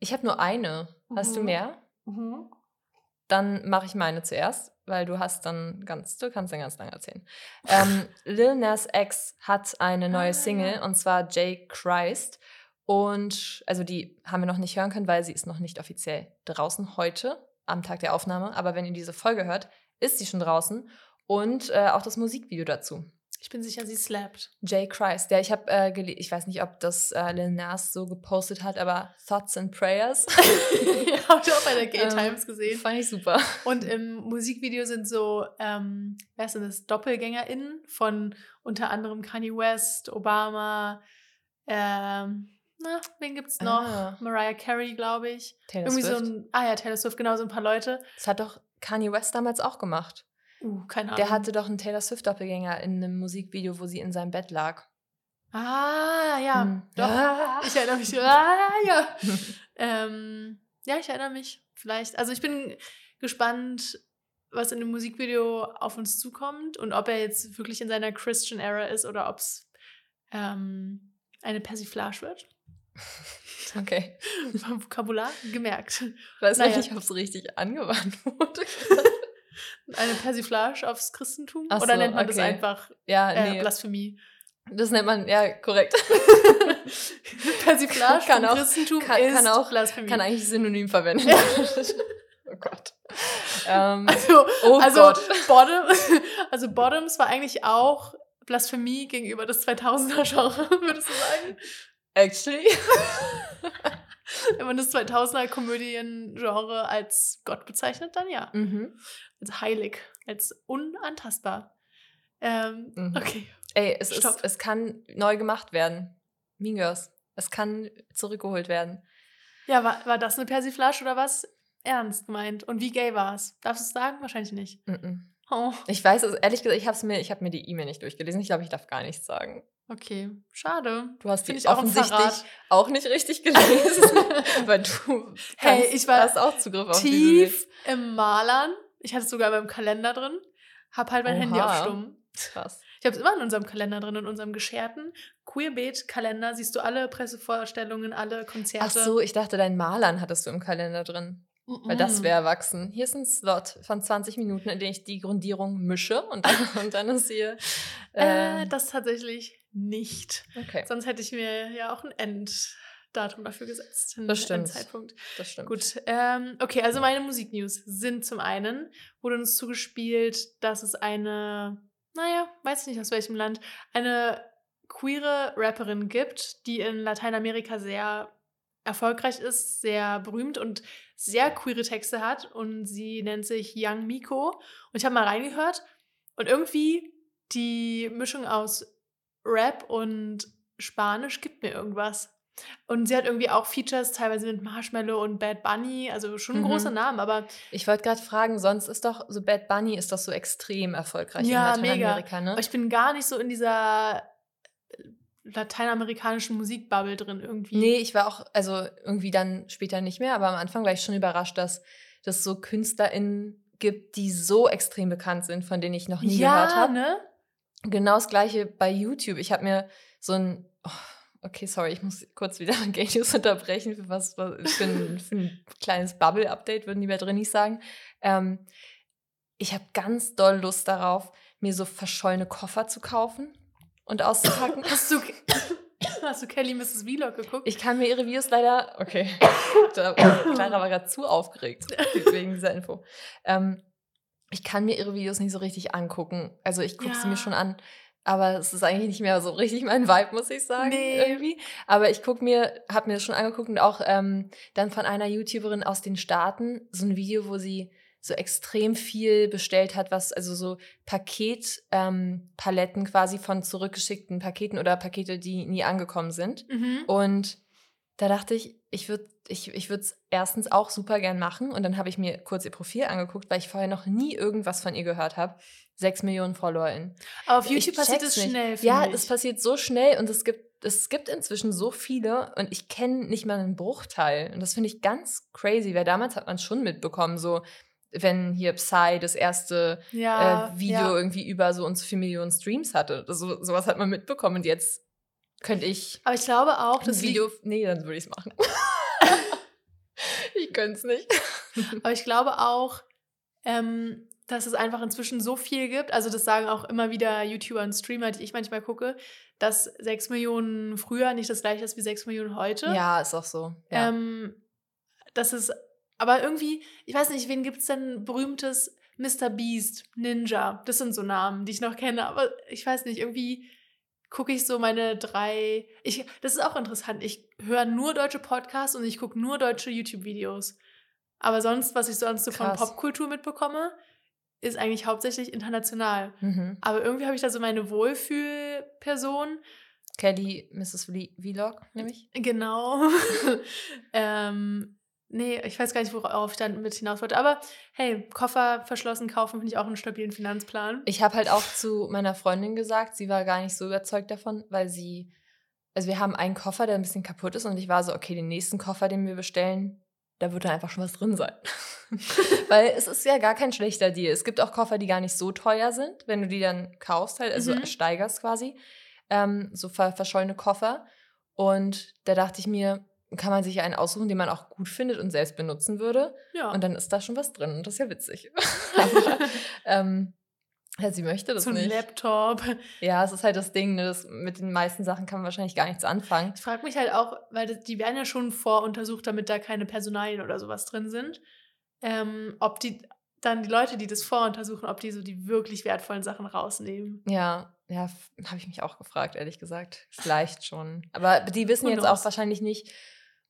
Ich habe nur eine. Hast mhm. du mehr? Mhm. Dann mache ich meine zuerst, weil du hast dann ganz, du kannst dann ganz lange erzählen. Ähm, Lil Nas X hat eine neue ah. Single und zwar J. Christ. Und also die haben wir noch nicht hören können, weil sie ist noch nicht offiziell draußen heute am Tag der Aufnahme. Aber wenn ihr diese Folge hört, ist sie schon draußen und äh, auch das Musikvideo dazu. Ich bin sicher, sie slappt. Jay Christ. Ja, ich habe äh, ich weiß nicht, ob das äh, Lil Nas so gepostet hat, aber Thoughts and Prayers. ja, habe ich auch bei der Gay ähm, Times gesehen. Fand ich super. Und im Musikvideo sind so, ähm, wer ist denn das, DoppelgängerInnen von unter anderem Kanye West, Obama, ähm, na, wen gibt's noch? Ah. Mariah Carey, glaube ich. Taylor Irgendwie Swift. so ein, ah ja, Taylor Swift, genau, so ein paar Leute. Das hat doch Kanye West damals auch gemacht. Uh, keine Ahnung. Der hatte doch einen Taylor Swift-Doppelgänger in einem Musikvideo, wo sie in seinem Bett lag. Ah, ja, hm. doch. Ah. Ich erinnere mich. Ah, ja. ähm, ja, ich erinnere mich. Vielleicht. Also ich bin gespannt, was in dem Musikvideo auf uns zukommt und ob er jetzt wirklich in seiner Christian Era ist oder ob es ähm, eine Persiflage wird. Okay. Vokabular gemerkt. Ich weiß naja. nicht, ob es richtig angewandt wurde. Eine Persiflage aufs Christentum? Ach Oder nennt man okay. das einfach ja, äh, nee. Blasphemie? Das nennt man, ja, korrekt. Persiflage kann auch, Christentum kann, ist kann auch, Blasphemie. Kann eigentlich synonym verwenden. oh Gott. Ähm, also, oh also, Gott. Bottom, also Bottoms war eigentlich auch Blasphemie gegenüber des 2000er-Genre, würdest du sagen? Actually. Wenn man das 2000er-Komödien-Genre als Gott bezeichnet, dann ja. Mhm. Als heilig, als unantastbar. Ähm, mhm. Okay. Ey, es, ist, es kann neu gemacht werden. Mean Girls. Es kann zurückgeholt werden. Ja, war, war das eine Persiflage oder was? Ernst gemeint. Und wie gay war es? Darfst du es sagen? Wahrscheinlich nicht. Mhm. Oh. Ich weiß es, ehrlich gesagt, ich habe mir, hab mir die E-Mail nicht durchgelesen. Ich glaube, ich darf gar nichts sagen. Okay, schade. Du hast die offensichtlich auch, auch, nicht richtig gelesen, weil du hey, ich war hast auch Zugriff auf tief im Malern. Ich hatte es sogar beim Kalender drin. Hab halt mein Oha. Handy auf Stumm. Krass. Ich habe es immer in unserem Kalender drin, in unserem gescherten Queerbeat-Kalender. Siehst du alle Pressevorstellungen, alle Konzerte. Ach so, ich dachte, dein Malern hattest du im Kalender drin. Weil das wäre erwachsen. Hier ist ein Slot von 20 Minuten, in dem ich die Grundierung mische und dann, und dann ist hier. Äh, äh, das tatsächlich nicht. Okay. Sonst hätte ich mir ja auch ein Enddatum dafür gesetzt. Das stimmt. Zeitpunkt. Das stimmt. Gut. Ähm, okay, also meine Musiknews sind zum einen, wurde uns zugespielt, dass es eine, naja, weiß nicht aus welchem Land, eine queere Rapperin gibt, die in Lateinamerika sehr erfolgreich ist, sehr berühmt und sehr queere Texte hat. Und sie nennt sich Young Miko. Und ich habe mal reingehört und irgendwie die Mischung aus Rap und Spanisch gibt mir irgendwas. Und sie hat irgendwie auch Features, teilweise mit Marshmallow und Bad Bunny, also schon mhm. große Namen, aber. Ich wollte gerade fragen, sonst ist doch so Bad Bunny ist doch so extrem erfolgreich ja, in Lateinamerika, mega. ne? Aber ich bin gar nicht so in dieser äh, lateinamerikanischen Musikbubble drin irgendwie. Nee, ich war auch, also irgendwie dann später nicht mehr, aber am Anfang war ich schon überrascht, dass es so KünstlerInnen gibt, die so extrem bekannt sind, von denen ich noch nie ja, gehört habe. Ne? Genau das gleiche bei YouTube. Ich habe mir so ein, oh, okay, sorry, ich muss kurz wieder Gay News unterbrechen, für was, für ein, für ein kleines Bubble-Update, würden die bei drin nicht sagen. Ähm, ich habe ganz doll Lust darauf, mir so verschollene Koffer zu kaufen und auszupacken. Hast du, hast du Kelly Mrs. Vlog geguckt? Ich kann mir ihre Videos leider. Okay. Clara war gerade zu aufgeregt wegen dieser Info. Ähm, ich kann mir ihre Videos nicht so richtig angucken. Also ich gucke ja. sie mir schon an, aber es ist eigentlich nicht mehr so richtig mein Vibe, muss ich sagen. Nee. Irgendwie. Aber ich gucke mir, habe mir das schon angeguckt und auch ähm, dann von einer YouTuberin aus den Staaten so ein Video, wo sie so extrem viel bestellt hat, was also so Paketpaletten ähm, quasi von zurückgeschickten Paketen oder Pakete, die nie angekommen sind. Mhm. Und da dachte ich, ich würde ich, ich würde es erstens auch super gern machen und dann habe ich mir kurz ihr Profil angeguckt, weil ich vorher noch nie irgendwas von ihr gehört habe. Sechs Millionen FollowerInnen. Aber auf YouTube passiert es schnell. Ja, es passiert so schnell und es gibt, es gibt inzwischen so viele und ich kenne nicht mal einen Bruchteil. Und das finde ich ganz crazy, weil damals hat man es schon mitbekommen, so wenn hier Psy das erste ja, äh, Video ja. irgendwie über so und so viele Millionen Streams hatte. So, sowas hat man mitbekommen und jetzt könnte ich. Aber ich glaube auch, das Video. Nee, dann würde ich es machen. ich könnte es nicht. Aber ich glaube auch, ähm, dass es einfach inzwischen so viel gibt. Also, das sagen auch immer wieder YouTuber und Streamer, die ich manchmal gucke, dass 6 Millionen früher nicht das gleiche ist wie 6 Millionen heute. Ja, ist auch so. Ja. Ähm, das ist aber irgendwie, ich weiß nicht, wen gibt es denn berühmtes Mr. Beast, Ninja? Das sind so Namen, die ich noch kenne. Aber ich weiß nicht, irgendwie gucke ich so meine drei. Ich, das ist auch interessant. Ich höre nur deutsche Podcasts und ich gucke nur deutsche YouTube-Videos. Aber sonst, was ich sonst so von Popkultur mitbekomme, ist eigentlich hauptsächlich international. Mhm. Aber irgendwie habe ich da so meine Wohlfühlperson. Kelly, Mrs. Vlog, nämlich. Genau. ähm, Nee, ich weiß gar nicht, worauf ich dann mit hinaus wollte. Aber hey, Koffer verschlossen kaufen finde ich auch einen stabilen Finanzplan. Ich habe halt auch zu meiner Freundin gesagt, sie war gar nicht so überzeugt davon, weil sie, also wir haben einen Koffer, der ein bisschen kaputt ist und ich war so, okay, den nächsten Koffer, den wir bestellen, da wird dann einfach schon was drin sein. weil es ist ja gar kein schlechter Deal. Es gibt auch Koffer, die gar nicht so teuer sind, wenn du die dann kaufst, halt, also mhm. steigerst quasi. Ähm, so verschollene Koffer. Und da dachte ich mir, kann man sich einen aussuchen, den man auch gut findet und selbst benutzen würde. Ja. Und dann ist da schon was drin und das ist ja witzig. Aber, ähm, ja, sie möchte das so nicht. So ein Laptop. Ja, es ist halt das Ding, ne, das, mit den meisten Sachen kann man wahrscheinlich gar nichts anfangen. Ich frage mich halt auch, weil das, die werden ja schon voruntersucht, damit da keine Personalien oder sowas drin sind, ähm, ob die dann die Leute, die das voruntersuchen, ob die so die wirklich wertvollen Sachen rausnehmen. Ja, ja, habe ich mich auch gefragt, ehrlich gesagt. Vielleicht schon. Aber die wissen jetzt auch wahrscheinlich nicht,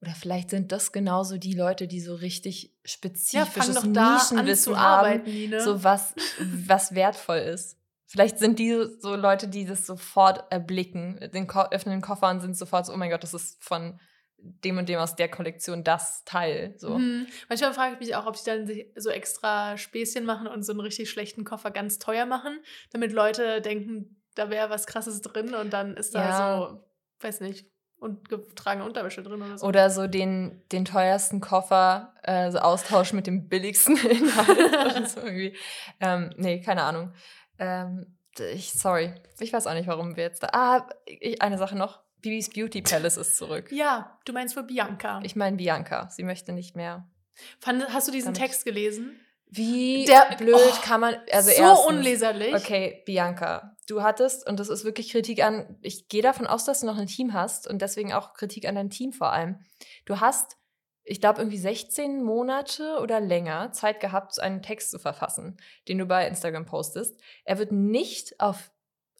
oder vielleicht sind das genauso die Leute, die so richtig spezifisches ja, Nischenwissen haben, so was, was wertvoll ist. Vielleicht sind die so Leute, die das sofort erblicken, den Ko öffnen den Koffer und sind sofort so, oh mein Gott, das ist von dem und dem aus der Kollektion das Teil. So. Mhm. Manchmal frage ich mich auch, ob sie dann so extra Späßchen machen und so einen richtig schlechten Koffer ganz teuer machen, damit Leute denken, da wäre was Krasses drin und dann ist da ja. so, weiß nicht, und getragene Unterwäsche drin oder so. Oder so den, den teuersten Koffer äh, so austauschen mit dem billigsten Inhalt. so irgendwie. Ähm, nee, keine Ahnung. Ähm, ich, sorry, ich weiß auch nicht, warum wir jetzt da. Ah, ich, eine Sache noch. Bibis Beauty Palace ist zurück. Ja, du meinst für Bianca. Ich meine Bianca. Sie möchte nicht mehr. Fand, hast du diesen Text gelesen? Wie Der, blöd oh, kann man. Also so erstens, unleserlich. Okay, Bianca, du hattest, und das ist wirklich Kritik an. Ich gehe davon aus, dass du noch ein Team hast und deswegen auch Kritik an dein Team vor allem. Du hast, ich glaube, irgendwie 16 Monate oder länger Zeit gehabt, einen Text zu verfassen, den du bei Instagram postest. Er wird nicht auf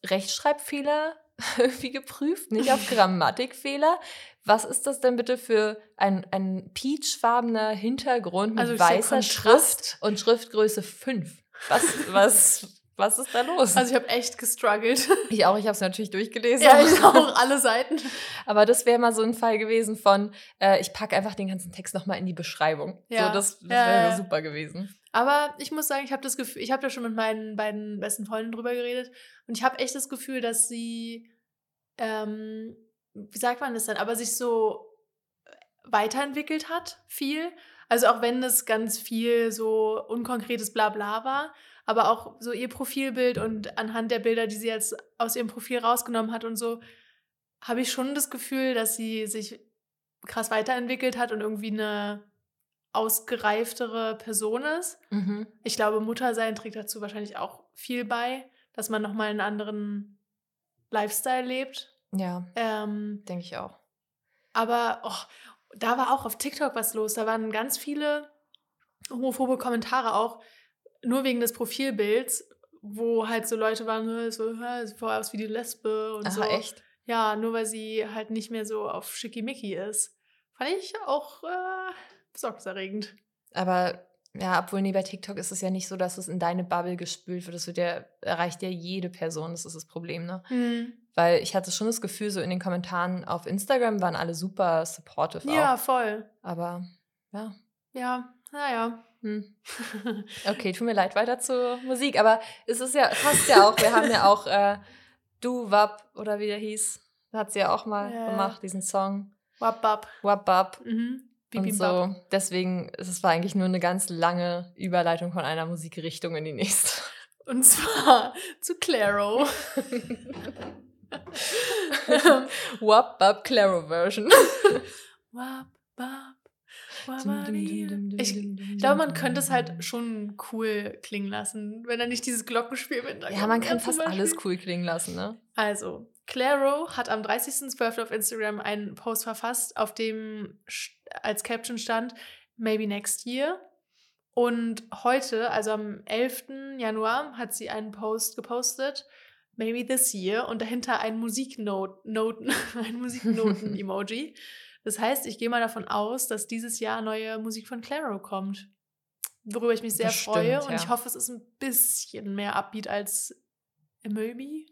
Rechtschreibfehler irgendwie geprüft, nicht auf Grammatikfehler. Was ist das denn bitte für ein, ein peachfarbener Hintergrund mit also weißer Schrift und Schriftgröße 5? Was, was, Was ist da los? Also ich habe echt gestruggelt. Ich auch, ich habe es natürlich durchgelesen. Ja, ich auch, alle Seiten. Aber das wäre mal so ein Fall gewesen von, äh, ich packe einfach den ganzen Text nochmal in die Beschreibung. Ja. So, das, das wäre ja, super gewesen. Aber ich muss sagen, ich habe das Gefühl, ich habe da schon mit meinen beiden besten Freunden drüber geredet und ich habe echt das Gefühl, dass sie, ähm, wie sagt man das denn, aber sich so weiterentwickelt hat, viel. Also auch wenn es ganz viel so unkonkretes Blabla war, aber auch so ihr Profilbild und anhand der Bilder, die sie jetzt aus ihrem Profil rausgenommen hat und so, habe ich schon das Gefühl, dass sie sich krass weiterentwickelt hat und irgendwie eine ausgereiftere Person ist. Mhm. Ich glaube, Muttersein trägt dazu wahrscheinlich auch viel bei, dass man nochmal einen anderen Lifestyle lebt. Ja. Ähm, denke ich auch. Aber oh, da war auch auf TikTok was los. Da waren ganz viele homophobe Kommentare auch, nur wegen des Profilbilds, wo halt so Leute waren, so, sieht voll aus wie die Lesbe und Aha, so. echt? Ja, nur weil sie halt nicht mehr so auf Schickimicki ist. Fand ich auch äh, besorgniserregend. Aber ja, obwohl nee, bei TikTok ist es ja nicht so, dass es in deine Bubble gespült wird. Das wird ja, erreicht ja jede Person, das ist das Problem, ne? Mhm. Weil ich hatte schon das Gefühl, so in den Kommentaren auf Instagram waren alle super supportive. Ja, auch. voll. Aber ja. Ja, naja. Hm. Okay, tut mir leid, weiter zur Musik. Aber es ist ja, passt ja auch. Wir haben ja auch äh, Du Wap oder wie der hieß. Hat sie ja auch mal ja. gemacht, diesen Song. Wap Wap. Wap Wap. Mhm. Und so. Deswegen es war eigentlich nur eine ganz lange Überleitung von einer Musikrichtung in die nächste. Und zwar zu Claro. Wap Bap Claro Version. Wap Bap. Ich glaube, man könnte es halt schon cool klingen lassen, wenn er nicht dieses Glockenspiel mit Ja, man kann fast alles cool klingen lassen, ne? Also, Claro hat am 30.12. auf Instagram einen Post verfasst, auf dem als Caption stand, maybe next year. Und heute, also am 11. Januar, hat sie einen Post gepostet, maybe this year, und dahinter ein Musiknoten, ein Musiknoten-Emoji. das heißt, ich gehe mal davon aus, dass dieses Jahr neue Musik von Claro kommt. Worüber ich mich sehr Bestimmt, freue. Und ja. ich hoffe, es ist ein bisschen mehr Upbeat als Maybe.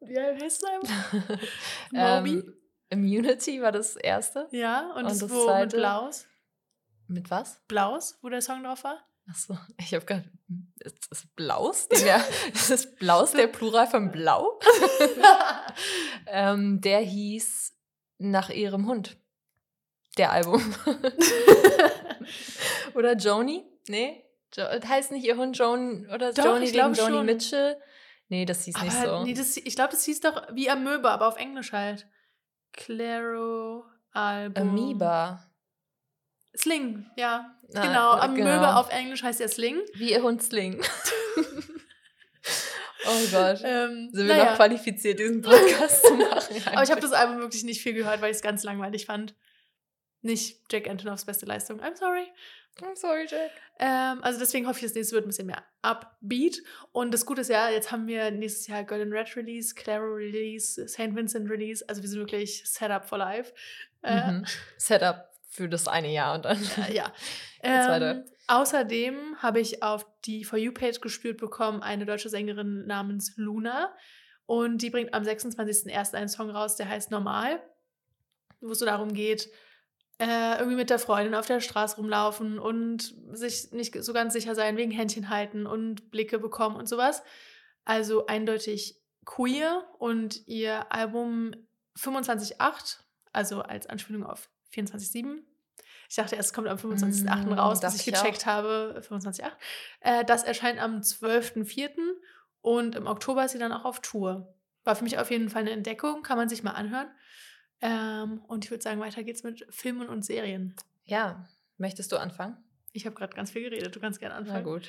Wie heißt es Moby? ähm, Immunity war das erste. Ja, und, und das, das wo zweite, mit Blaus. Mit was? Blaus, wo der Song drauf war. Achso, ich habe gerade. Ist das Blaus? Der, ist das Blaus der Plural von Blau? ähm, der hieß nach ihrem Hund. Der Album. oder Joni? Nee? Jo heißt nicht ihr Hund Joan oder Doch, Joni wegen Joni schon. Mitchell? Nee, das hieß aber nicht so. Nee, das, ich glaube, das hieß doch wie Amöbe, aber auf Englisch halt. Claro Album. Amoeba. Sling, ja. Ah, genau. Amöbe genau. auf Englisch heißt ja Sling. Wie ihr Hund Sling. oh Gott. Ähm, Sind wir naja. noch qualifiziert, diesen Podcast zu machen? aber ich habe das Album wirklich nicht viel gehört, weil ich es ganz langweilig fand. Nicht Jack Antonoffs beste Leistung. I'm sorry. I'm sorry, Jack. Ähm, also deswegen hoffe ich, das nächste wird ein bisschen mehr upbeat. Und das Gute ist ja, jetzt haben wir nächstes Jahr Golden Red Release, Claro Release, St. Vincent Release. Also wir sind wirklich Setup for Life. Äh, mhm. Setup für das eine Jahr und dann äh, ja. ähm, außerdem habe ich auf die For You-Page gespürt bekommen eine deutsche Sängerin namens Luna. Und die bringt am 26.01. einen Song raus, der heißt Normal, wo es so darum geht, äh, irgendwie mit der Freundin auf der Straße rumlaufen und sich nicht so ganz sicher sein wegen Händchen halten und Blicke bekommen und sowas. Also eindeutig queer und ihr Album 25.8, also als Anspielung auf 24.7. Ich dachte, es kommt am 25.8. Mm, raus, dass ich gecheckt ich habe, 25.8. Äh, das erscheint am 12.4. und im Oktober ist sie dann auch auf Tour. War für mich auf jeden Fall eine Entdeckung, kann man sich mal anhören. Ähm, und ich würde sagen, weiter geht's mit Filmen und Serien. Ja, möchtest du anfangen? Ich habe gerade ganz viel geredet, du kannst gerne anfangen. Na gut.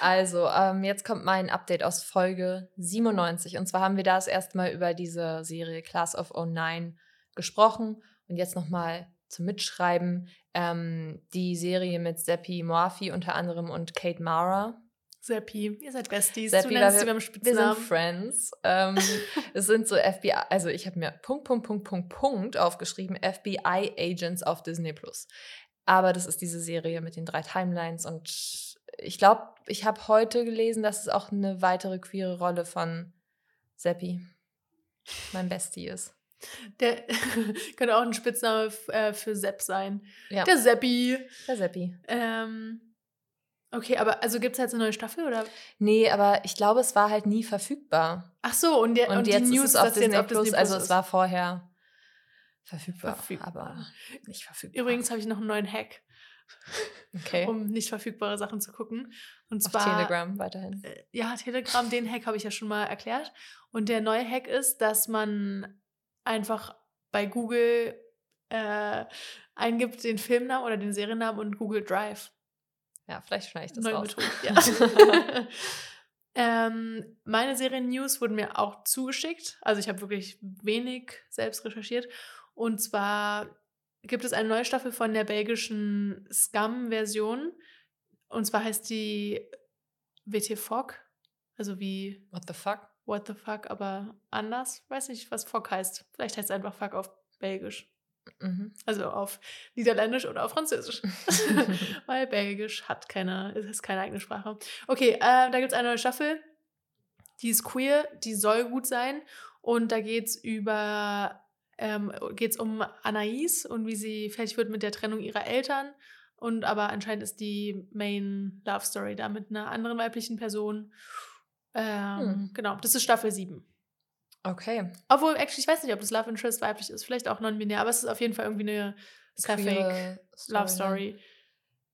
Also, ähm, jetzt kommt mein Update aus Folge 97. Und zwar haben wir da das erste Mal über diese Serie Class of 09 gesprochen. Und jetzt nochmal zum Mitschreiben. Ähm, die Serie mit Seppi Morphy unter anderem und Kate Mara. Seppi, ihr seid Besties. Seppi, du nennst wir, wir sind Friends. Ähm, es sind so FBI, also ich habe mir Punkt, Punkt, Punkt, Punkt, Punkt aufgeschrieben, FBI-Agents auf Disney Plus. Aber das ist diese Serie mit den drei Timelines und ich glaube, ich habe heute gelesen, dass es auch eine weitere queere Rolle von Seppi, mein Bestie ist. Der könnte auch ein Spitzname äh, für Sepp sein. Ja. Der Seppi. Der Seppi. Ähm, okay, aber also gibt es jetzt eine neue Staffel oder? Nee, aber ich glaube, es war halt nie verfügbar. Ach so, und, der, und, und jetzt die News ist es auf Disney, auf Disney Plus. Also es war vorher verfügbar, verfügbar. aber nicht verfügbar. Übrigens habe ich noch einen neuen Hack. Okay. um nicht verfügbare Sachen zu gucken. Und Auf zwar Telegram weiterhin. Äh, ja, Telegram, den Hack habe ich ja schon mal erklärt. Und der neue Hack ist, dass man einfach bei Google äh, eingibt den Filmnamen oder den Seriennamen und Google Drive. Ja, vielleicht schneide ich das Neue raus. Methode, ja. ähm, meine Serien-News wurden mir auch zugeschickt. Also ich habe wirklich wenig selbst recherchiert. Und zwar gibt es eine neue Staffel von der belgischen Scum-Version. Und zwar heißt die WT Fog. Also wie. What the fuck? What the fuck, aber anders. Weiß nicht, was Fog heißt. Vielleicht heißt es einfach Fuck auf Belgisch. Mhm. Also auf Niederländisch oder auf Französisch. Weil Belgisch hat keine, ist keine eigene Sprache. Okay, äh, da gibt es eine neue Staffel. Die ist queer, die soll gut sein. Und da geht es über ähm, geht es um Anais und wie sie fertig wird mit der Trennung ihrer Eltern. Und aber anscheinend ist die Main Love Story da mit einer anderen weiblichen Person. Ähm, hm. Genau, das ist Staffel 7. Okay. Obwohl, actually, ich weiß nicht, ob das Love Interest weiblich ist. Vielleicht auch non-binär, aber es ist auf jeden Fall irgendwie eine Sapphic Love Story.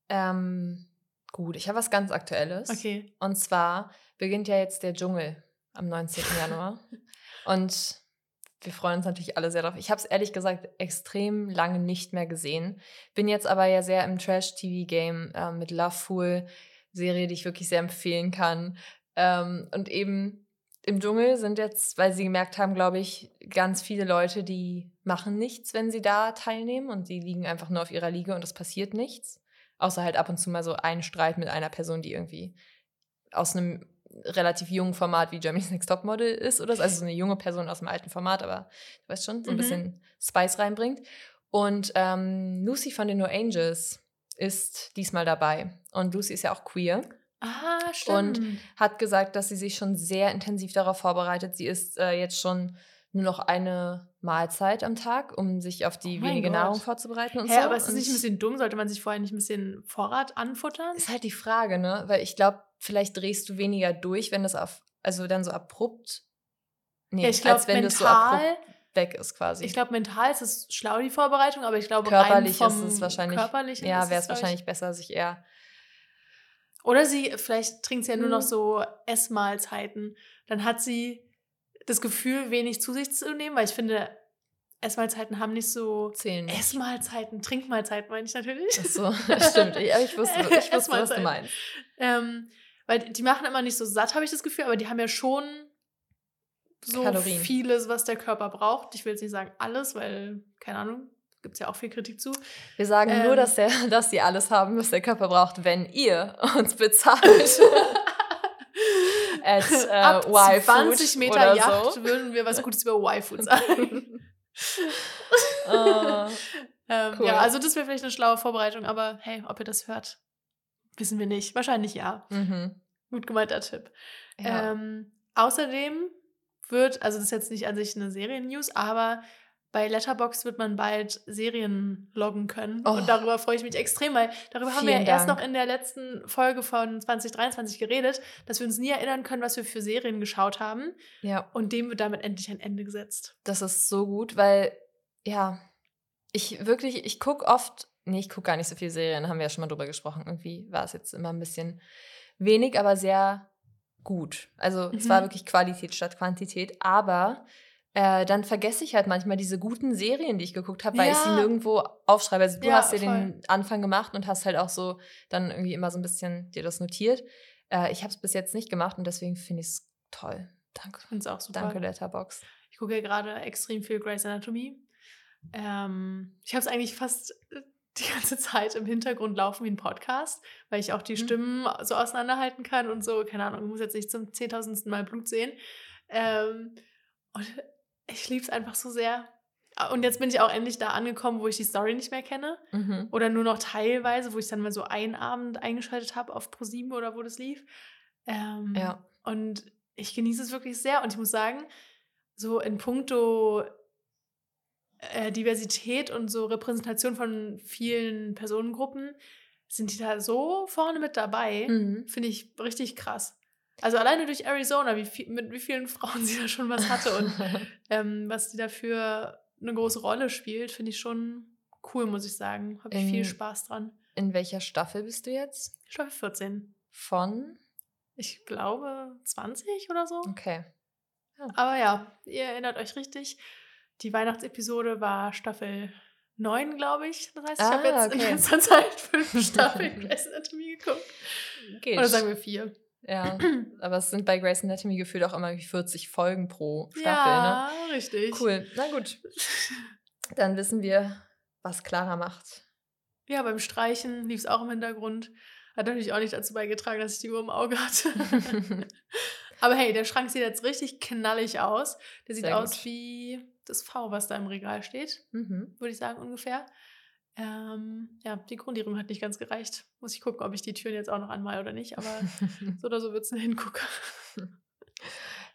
Ähm, gut, ich habe was ganz Aktuelles. Okay. Und zwar beginnt ja jetzt der Dschungel am 19. Januar. Und wir freuen uns natürlich alle sehr drauf. Ich habe es ehrlich gesagt extrem lange nicht mehr gesehen. Bin jetzt aber ja sehr im Trash-TV-Game äh, mit Love Fool, Serie, die ich wirklich sehr empfehlen kann. Ähm, und eben im Dschungel sind jetzt, weil sie gemerkt haben, glaube ich, ganz viele Leute, die machen nichts, wenn sie da teilnehmen und die liegen einfach nur auf ihrer Liege und es passiert nichts. Außer halt ab und zu mal so ein Streit mit einer Person, die irgendwie aus einem relativ jungen Format wie Germany's Next Top Model ist oder so. Also so eine junge Person aus dem alten Format, aber du weißt schon, so ein mhm. bisschen Spice reinbringt. Und ähm, Lucy von den No Angels ist diesmal dabei. Und Lucy ist ja auch queer. Ah, stimmt. Und hat gesagt, dass sie sich schon sehr intensiv darauf vorbereitet. Sie ist äh, jetzt schon nur noch eine Mahlzeit am Tag, um sich auf die oh wenige Gott. Nahrung vorzubereiten und Hä, so. aber ist das nicht ein bisschen dumm? Sollte man sich vorher nicht ein bisschen Vorrat anfuttern? Ist halt die Frage, ne? Weil ich glaube, vielleicht drehst du weniger durch, wenn das auf, also dann so abrupt, nee, ja, ich glaub, als wenn mental, das so abrupt weg ist quasi. Ich glaube, mental ist es schlau, die Vorbereitung, aber ich glaube, körperlich ist es wahrscheinlich, körperlich ja, wäre es wahrscheinlich besser, sich eher oder sie, vielleicht trinkt sie ja nur noch mhm. so Essmahlzeiten. Dann hat sie das Gefühl, wenig zu sich zu nehmen, weil ich finde, Essmahlzeiten haben nicht so Zählen. Essmahlzeiten, Trinkmahlzeiten meine ich natürlich. Ach so, stimmt. Ja, ich wusste, ich wusste was du meinst. Ähm, weil die machen immer nicht so satt, habe ich das Gefühl, aber die haben ja schon so Kalorien. vieles, was der Körper braucht. Ich will jetzt nicht sagen alles, weil, keine Ahnung, gibt es ja auch viel Kritik zu. Wir sagen ähm, nur, dass, der, dass sie alles haben, was der Körper braucht, wenn ihr uns bezahlt. At, äh, Ab 20 Meter Yacht so. würden wir was Gutes über Y-Food sagen. uh, ähm, cool. Ja, also das wäre vielleicht eine schlaue Vorbereitung, aber hey, ob ihr das hört, wissen wir nicht. Wahrscheinlich ja. Mhm. Gut gemeinter Tipp. Ja. Ähm, außerdem wird, also das ist jetzt nicht an sich eine Serien-News, aber bei Letterbox wird man bald Serien loggen können. Oh. Und darüber freue ich mich extrem, weil darüber haben wir ja Dank. erst noch in der letzten Folge von 2023 geredet, dass wir uns nie erinnern können, was wir für Serien geschaut haben. Ja. Und dem wird damit endlich ein Ende gesetzt. Das ist so gut, weil, ja, ich wirklich, ich gucke oft, nee, ich gucke gar nicht so viele Serien, haben wir ja schon mal drüber gesprochen. Irgendwie war es jetzt immer ein bisschen wenig, aber sehr gut. Also mhm. es war mhm. wirklich Qualität statt Quantität, aber äh, dann vergesse ich halt manchmal diese guten Serien, die ich geguckt habe, weil ja. ich sie nirgendwo aufschreibe. Also du ja, hast dir den Anfang gemacht und hast halt auch so dann irgendwie immer so ein bisschen dir das notiert. Äh, ich habe es bis jetzt nicht gemacht und deswegen finde ich es toll. Danke. Ich finde es auch super. Danke, Letterbox. Ich gucke ja gerade extrem viel Grey's Anatomy. Ähm, ich habe es eigentlich fast äh, die ganze Zeit im Hintergrund laufen wie ein Podcast, weil ich auch die mhm. Stimmen so auseinanderhalten kann und so, keine Ahnung, ich muss jetzt nicht zum zehntausendsten Mal Blut sehen. Ähm, und ich liebe es einfach so sehr. Und jetzt bin ich auch endlich da angekommen, wo ich die Story nicht mehr kenne. Mhm. Oder nur noch teilweise, wo ich dann mal so einen Abend eingeschaltet habe auf ProSieben oder wo das lief. Ähm, Ja. Und ich genieße es wirklich sehr. Und ich muss sagen, so in puncto äh, Diversität und so Repräsentation von vielen Personengruppen sind die da so vorne mit dabei. Mhm. Finde ich richtig krass. Also alleine durch Arizona, wie viel, mit wie vielen Frauen sie da schon was hatte und ähm, was die dafür eine große Rolle spielt, finde ich schon cool, muss ich sagen. Habe ich viel In- Spaß dran. In welcher Staffel bist du jetzt? Staffel 14. Von? Ich glaube 20 oder so. Okay. Aber ja, ihr erinnert euch richtig. Die Weihnachtsepisode war Staffel 9, glaube ich. Das heißt, ich habe Ah, jetzt in okay. letzter Zeit fünf Staffeln Grey's Anatomy geguckt. Geht. Oder sagen wir vier. Ja, aber es sind bei Grey's Anatomy gefühlt auch immer wie 40 Folgen pro Staffel, ja, richtig. ne? Cool. Na gut. Dann wissen wir, was Clara macht. Ja, beim Streichen lief es auch im Hintergrund. Hat natürlich auch nicht dazu beigetragen, dass ich die Uhr im Auge hatte. Aber hey, der Schrank sieht jetzt richtig knallig aus. Der sieht Sehr aus gut. wie das V, was da im Regal steht, mhm. würde ich sagen ungefähr. Ähm, ja, die Grundierung hat nicht ganz gereicht. Muss ich gucken, ob ich die Türen jetzt auch noch anmal oder nicht. Aber so oder so wird es ein Hingucker.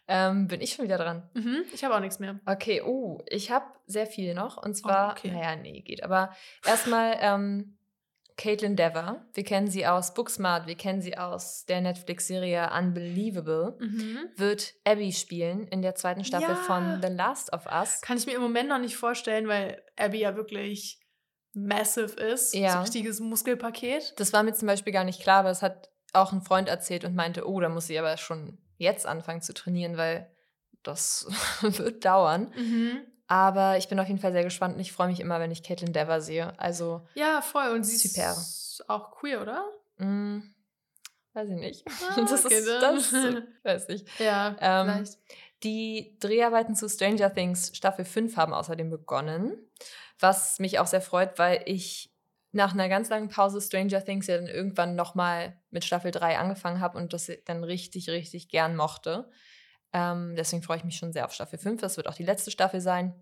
ähm, bin ich schon wieder dran. Mhm, ich habe auch nichts mehr. Okay, oh, ich habe sehr viel noch. Und zwar, okay. naja, nee, geht. Aber erstmal ähm, Caitlin Dever. Wir kennen sie aus Booksmart, wir kennen sie aus der Netflix-Serie Unbelievable. Mhm. Wird Abby spielen in der zweiten Staffel Ja. von The Last of Us. Kann ich mir im Moment noch nicht vorstellen, weil Abby ja wirklich massive ist. So Ja. ein richtiges Muskelpaket. Das war mir zum Beispiel gar nicht klar, aber das hat auch ein Freund erzählt und meinte, oh, da muss sie aber schon jetzt anfangen zu trainieren, weil das wird dauern. Mhm. Aber ich bin auf jeden Fall sehr gespannt und ich freue mich immer, wenn ich Caitlin Dever sehe. Also, Ja, voll. Und sie Super. ist auch queer, oder? mh, weiß ich nicht. Ah, das okay, ist, das, ich weiß nicht. Ja, Ähm, vielleicht. Die Dreharbeiten zu Stranger Things Staffel 5 haben außerdem begonnen, was mich auch sehr freut, weil ich nach einer ganz langen Pause Stranger Things ja dann irgendwann nochmal mit Staffel 3 angefangen habe und das dann richtig, richtig gern mochte. Ähm, deswegen freue ich mich schon sehr auf Staffel 5. Das wird auch die letzte Staffel sein.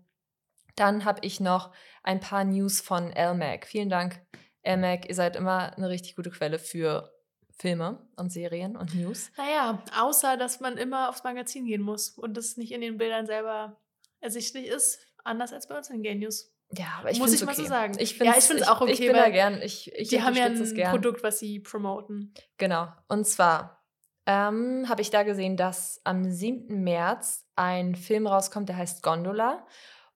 Dann habe ich noch ein paar News von LMAC. Vielen Dank, LMAC. Ihr seid immer eine richtig gute Quelle für Filme und Serien und News. Naja, außer, dass man immer aufs Magazin gehen muss und das nicht in den Bildern selber ersichtlich ist. Anders als bei uns in Gay News. Ja, aber ich Muss ich mal okay. so sagen. Ich Ja, ich find's auch Ich okay, bin da gern. Ich, ich die haben ja ein es. Produkt, was sie promoten. Genau. Und zwar ähm, habe ich da gesehen, dass am 7. März ein Film rauskommt, der heißt Gondola.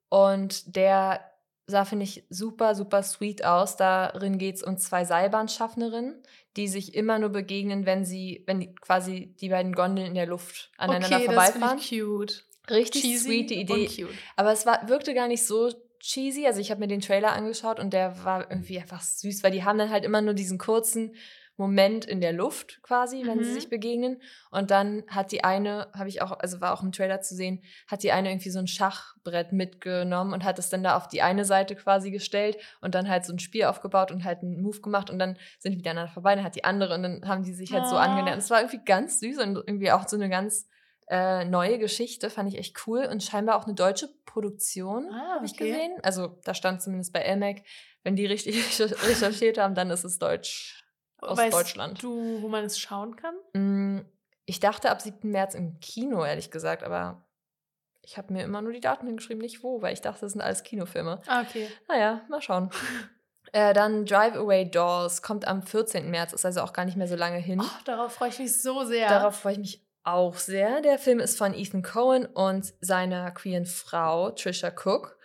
Und der sah, finde ich, super, super sweet aus. Darin geht es um zwei Seilbahnschaffnerinnen, die sich immer nur begegnen, wenn sie, wenn die, quasi die beiden Gondeln in der Luft aneinander okay, das vorbeifahren. ich cute. Richtig Cheesy sweet die Idee. Aber es war, wirkte gar nicht so cheesy. Also ich habe mir den Trailer angeschaut und der war irgendwie einfach süß, weil die haben dann halt immer nur diesen kurzen Moment in der Luft quasi, wenn sie Mhm. sich begegnen. Und dann hat die eine, habe ich auch, also war auch im Trailer zu sehen, hat die eine irgendwie so ein Schachbrett mitgenommen und hat es dann da auf die eine Seite quasi gestellt und dann halt so ein Spiel aufgebaut und halt einen Move gemacht und dann sind die wieder aneinander vorbei, dann hat die andere und dann haben die sich halt so Ah. angenähert. Es war irgendwie ganz süß und irgendwie auch so eine ganz äh, neue Geschichte, fand ich echt cool und scheinbar auch eine deutsche Produktion, Ah, habe ich okay. gesehen. Also da stand zumindest bei LMAC, wenn die richtig recherchiert haben, dann ist es Deutsch aus Weißt Deutschland. du, wo man es schauen kann? Mm, Ich dachte ab 7. März im Kino, ehrlich gesagt, aber ich habe mir immer nur die Daten hingeschrieben, nicht wo, weil ich dachte, das sind alles Kinofilme. Ah, okay. Naja, mal schauen. äh, dann Drive Away Dolls kommt am 14. März, ist also auch gar nicht mehr so lange hin. Oh, darauf freue ich mich so sehr. Darauf freue ich mich auch sehr. Der Film ist von Ethan Cohen und seiner queeren Frau Trisha Cook.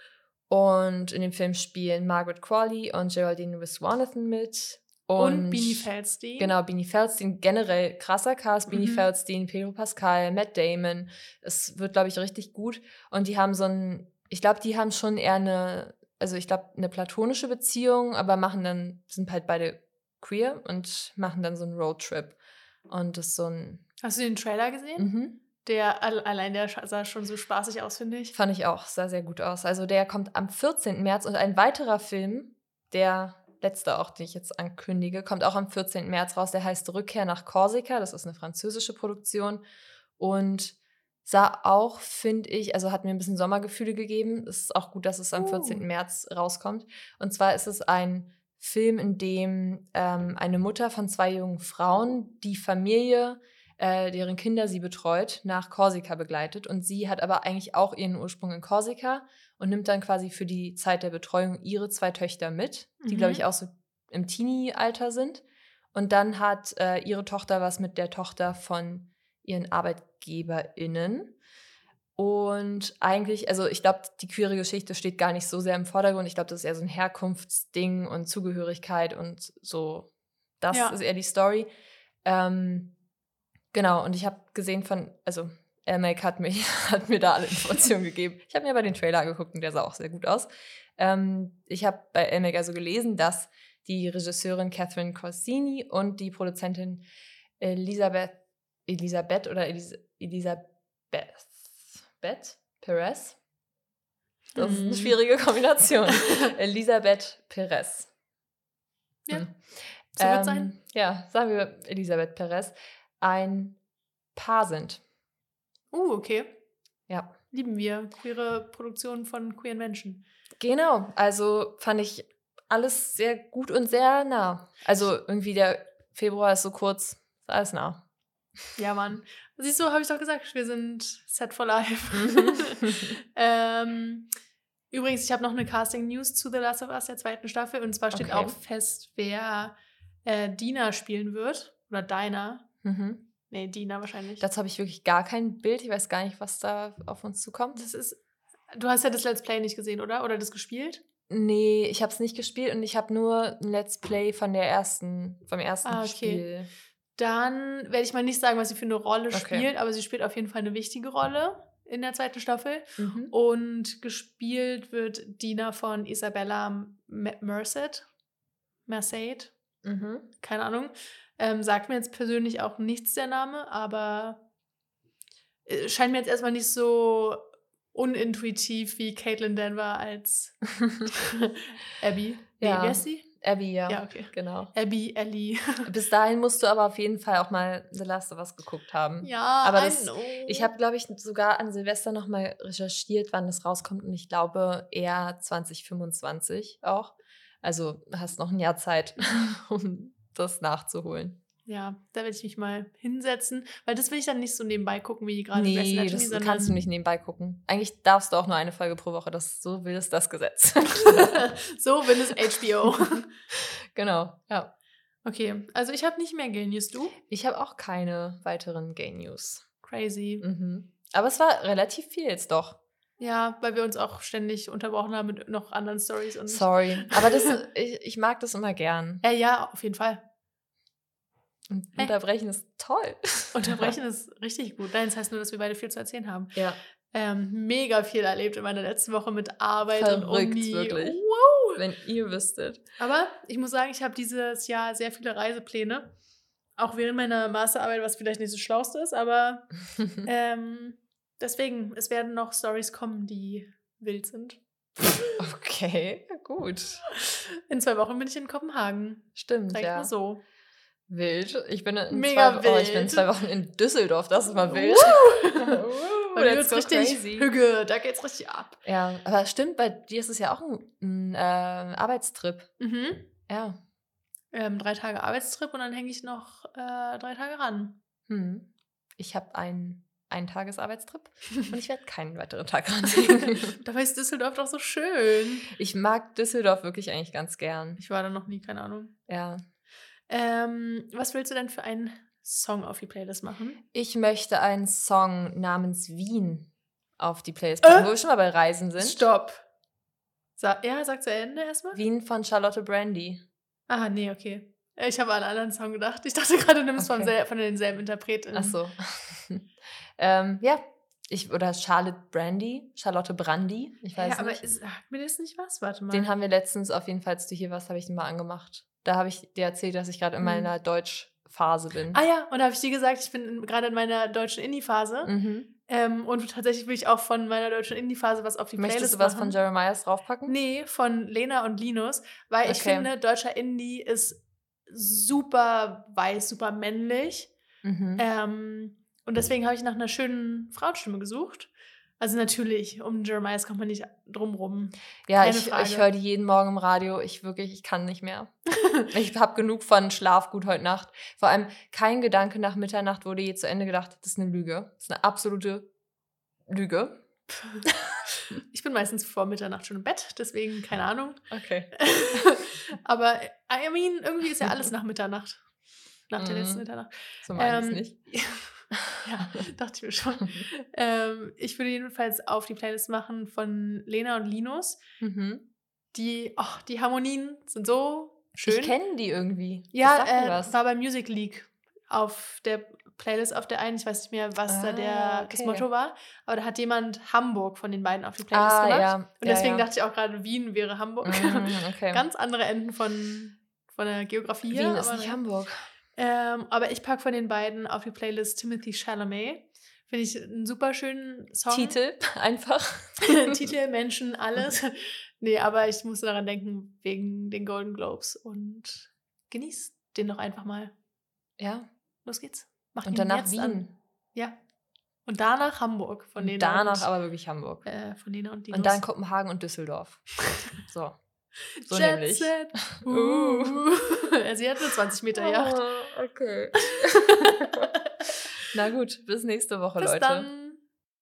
Und in dem Film spielen Margaret Qualley und Geraldine Viswanathan mit. Und Beanie Feldstein. Genau, Beanie Feldstein, generell krasser Cast. Beanie Mhm. Feldstein, Pedro Pascal, Matt Damon. Es wird, glaube ich, richtig gut. Und die haben so ein, ich glaube, die haben schon eher eine, also ich glaube, eine platonische Beziehung, aber machen dann, sind halt beide queer und machen dann so einen Roadtrip. Und das ist so ein, Hast du den Trailer gesehen? mhm. Der all- allein der sah schon so spaßig aus, finde ich. Fand ich auch, sah sehr gut aus. Also der kommt am 14. März und ein weiterer Film, der letzte auch, den ich jetzt ankündige, kommt auch am 14. März raus. Der heißt Rückkehr nach Korsika. Das ist eine französische Produktion. Und Sah auch, finde ich, also hat mir ein bisschen Sommergefühle gegeben. Es ist auch gut, dass es am 14. Uh. März rauskommt. Und zwar ist es ein Film, in dem ähm, eine Mutter von zwei jungen Frauen die Familie, äh, deren Kinder sie betreut, nach Korsika begleitet. Und sie hat aber eigentlich auch ihren Ursprung in Korsika und nimmt dann quasi für die Zeit der Betreuung ihre zwei Töchter mit, die, Mhm. glaube ich, auch so im Teenie-Alter sind. Und dann hat äh, ihre Tochter was mit der Tochter von ihren ArbeitgeberInnen. Und eigentlich, also ich glaube, die queere Geschichte steht gar nicht so sehr im Vordergrund. Ich glaube, das ist eher so ein Herkunftsding und Zugehörigkeit und so. Das Ja. ist eher die Story. Ähm, genau, und ich habe gesehen von, also Elmake hat, mich, hat mir da alle Informationen gegeben. Ich habe mir aber den Trailer angeguckt und der sah auch sehr gut aus. Ähm, ich habe bei Elmake also gelesen, dass die Regisseurin Catherine Corsini und die Produzentin Elisabeth, Elisabeth oder Elis Elisabeth Beth Perez. Das ist eine Mhm. schwierige Kombination. Elisabeth Perez. Ja, Hm. so wird sein. Ja, sagen wir Elisabeth Perez. Ein Paar sind. Uh, okay. Ja. Lieben wir. Queere Produktionen von queeren Menschen. Genau, also fand ich alles sehr gut und sehr nah. Also irgendwie der Februar ist so kurz, ist alles nah. Ja, Mann. Siehst du, habe ich doch gesagt, wir sind set for life. Mhm. ähm, übrigens, ich habe noch eine Casting-News zu The Last of Us der zweiten Staffel. Und zwar steht Okay. auch fest, wer äh, Dina spielen wird. Oder Dinah. Mhm. Nee, Dina wahrscheinlich. Dazu habe ich wirklich gar kein Bild. Ich weiß gar nicht, was da auf uns zukommt. das ist. Du hast ja das Let's Play nicht gesehen, oder? Oder das gespielt? Nee, ich habe es nicht gespielt und ich habe nur ein Let's Play von der ersten, vom ersten Ah, okay. Spiel. Dann werde ich mal nicht sagen, was sie für eine Rolle Okay. spielt, aber sie spielt auf jeden Fall eine wichtige Rolle in der zweiten Staffel. Mhm. Und gespielt wird Dina von Isabella Merced. Merced, Mhm. keine Ahnung. Ähm, sagt mir jetzt persönlich auch nichts der Name, aber äh, scheint mir jetzt erstmal nicht so unintuitiv wie Caitlin Denver als Abby. Nee, Ja. wie heißt sie? Abby, ja. Ja, okay. Genau. Abby, Ellie. Bis dahin musst du aber auf jeden Fall auch mal The Last of Us geguckt haben. ja, Aber das-. Ich habe, glaube ich, sogar an Silvester noch mal recherchiert, wann das rauskommt. Und ich glaube eher 2025 auch. Also hast noch ein Jahr Zeit, um das nachzuholen. Ja, da werde ich mich mal hinsetzen, weil das will ich dann nicht so nebenbei gucken wie gerade Grey's Nee, Anatomy, das sondern kannst du nicht nebenbei gucken. Eigentlich darfst du auch nur eine Folge pro Woche. Das, so will es das Gesetz. so will es HBO. genau, ja. Okay, also ich habe nicht mehr Gay News, du? Ich habe auch keine weiteren Gay News. Crazy. Mhm. Aber es war relativ viel jetzt doch. Ja, weil wir uns auch ständig unterbrochen haben mit noch anderen Stories und. Sorry. Aber das, ich, ich mag das immer gern. Ja, ja, auf jeden Fall. Und Hey. Unterbrechen ist toll. Unterbrechen ist richtig gut. Nein, das heißt nur, dass wir beide viel zu erzählen haben. Ja. Ähm, mega viel erlebt in meiner letzten Woche mit Arbeit und Verrückt, Uni. wirklich. Wow. Wenn ihr wüsstet. Aber ich muss sagen, ich habe dieses Jahr sehr viele Reisepläne. Auch während meiner Masterarbeit, was vielleicht nicht so schlauste ist, aber ähm, deswegen, es werden noch Stories kommen, die wild sind. okay, gut. In zwei Wochen bin ich in Kopenhagen. Stimmt, Sag ich ja. mal so. Wild. Ich bin in Mega zwei, Oh, ich bin in wild. zwei Wochen in Düsseldorf. Das ist mal wild. Bei mir That's wird's so richtig crazy. Hüge, da geht's richtig ab. Ja, aber stimmt, bei dir ist es ja auch ein, ein äh, Arbeitstrip. Mhm. Ja. Ähm, drei Tage Arbeitstrip und dann hänge ich noch äh, drei Tage ran. Hm. Ich habe einen Eintagesarbeitstrip und ich werde keinen weiteren Tag ranlegen. Dabei ist Düsseldorf doch so schön. ich mag Düsseldorf wirklich eigentlich ganz gern. Ich war da noch nie, keine Ahnung. Ja. Ähm, was willst du denn für einen Song auf die Playlist machen? Ich möchte einen Song namens Wien auf die Playlist packen, Äh? wo wir schon mal bei Reisen sind. Stopp. Sa ja, sag zu Ende erstmal. Wien von Charlotte Brandy. Ah, nee, okay. Ich habe an einen anderen Song gedacht. Ich dachte gerade, du nimmst Okay. von denselben Interpreten. Ach so. ähm, ja. Ich, oder Charlotte Brandy, Charlotte Brandy, ich weiß ja, aber nicht. ist, sagt mir das nicht was? Warte mal. Den haben wir letztens auf jeden Fall, als du hier warst, habe ich den mal angemacht. Da habe ich dir erzählt, dass ich gerade in Mhm. meiner Deutschphase bin. ah ja, und da habe ich dir gesagt, ich bin in- gerade in meiner deutschen Indie-Phase. Mhm. Ähm, und tatsächlich will ich auch von meiner deutschen Indie-Phase was auf die Möchtest Playlist du was machen. von Jeremiahs draufpacken? Nee, von Lena und Linus, weil ich Okay. finde, deutscher Indie ist super weiß, super männlich. Mhm. Ähm, und deswegen habe ich nach einer schönen Frauenstimme gesucht. Also natürlich, um Jeremiahs kommt man nicht drumrum. Ja, Keine ich, ich höre die jeden Morgen im Radio. Ich wirklich, ich kann nicht mehr. ich habe genug von Schlaf gut heute Nacht. Vor allem kein Gedanke nach Mitternacht wurde je zu Ende gedacht. Das ist eine Lüge. Das ist eine absolute Lüge. ich bin meistens vor Mitternacht schon im Bett, deswegen keine Ahnung. Okay. Aber I mean, irgendwie ist ja alles nach Mitternacht. Nach der letzten mhm. Mitternacht. So meine ähm, ich nicht. ja, dachte ich mir schon. ähm, ich würde jedenfalls auf die Playlist machen von Lena und Linus. Mhm. Die, oh, die Harmonien sind so schön. Ich kenne die irgendwie. Ja, äh, war bei Music League auf der Playlist auf der einen. Ich weiß nicht mehr, was ah, da der, okay. das Motto war. Aber da hat jemand Hamburg von den beiden auf die Playlist ah, gemacht. Ja. Und deswegen ja, ja. dachte ich auch gerade, Wien wäre Hamburg. Mm, okay. Ganz andere Enden von, von der Geografie Wien hier. ist nicht Hamburg. Ähm, aber ich packe von den beiden auf die Playlist Timothy Chalamet. Finde ich einen super schönen Song. Titel, einfach. Titel, Menschen, alles. nee, aber ich musste daran denken, wegen den Golden Globes. Und genieß den doch einfach mal. Ja. Los geht's. Mach und danach Wien. An. Ja. Und danach Hamburg von denen. Danach und, aber wirklich Hamburg. Äh, von denen und die. Und dann Kopenhagen und Düsseldorf. so. So Jet nämlich. Set. Uh. Sie hat nur 20 Meter Yacht. Oh, okay. Na gut, bis nächste Woche, bis Leute. Dann.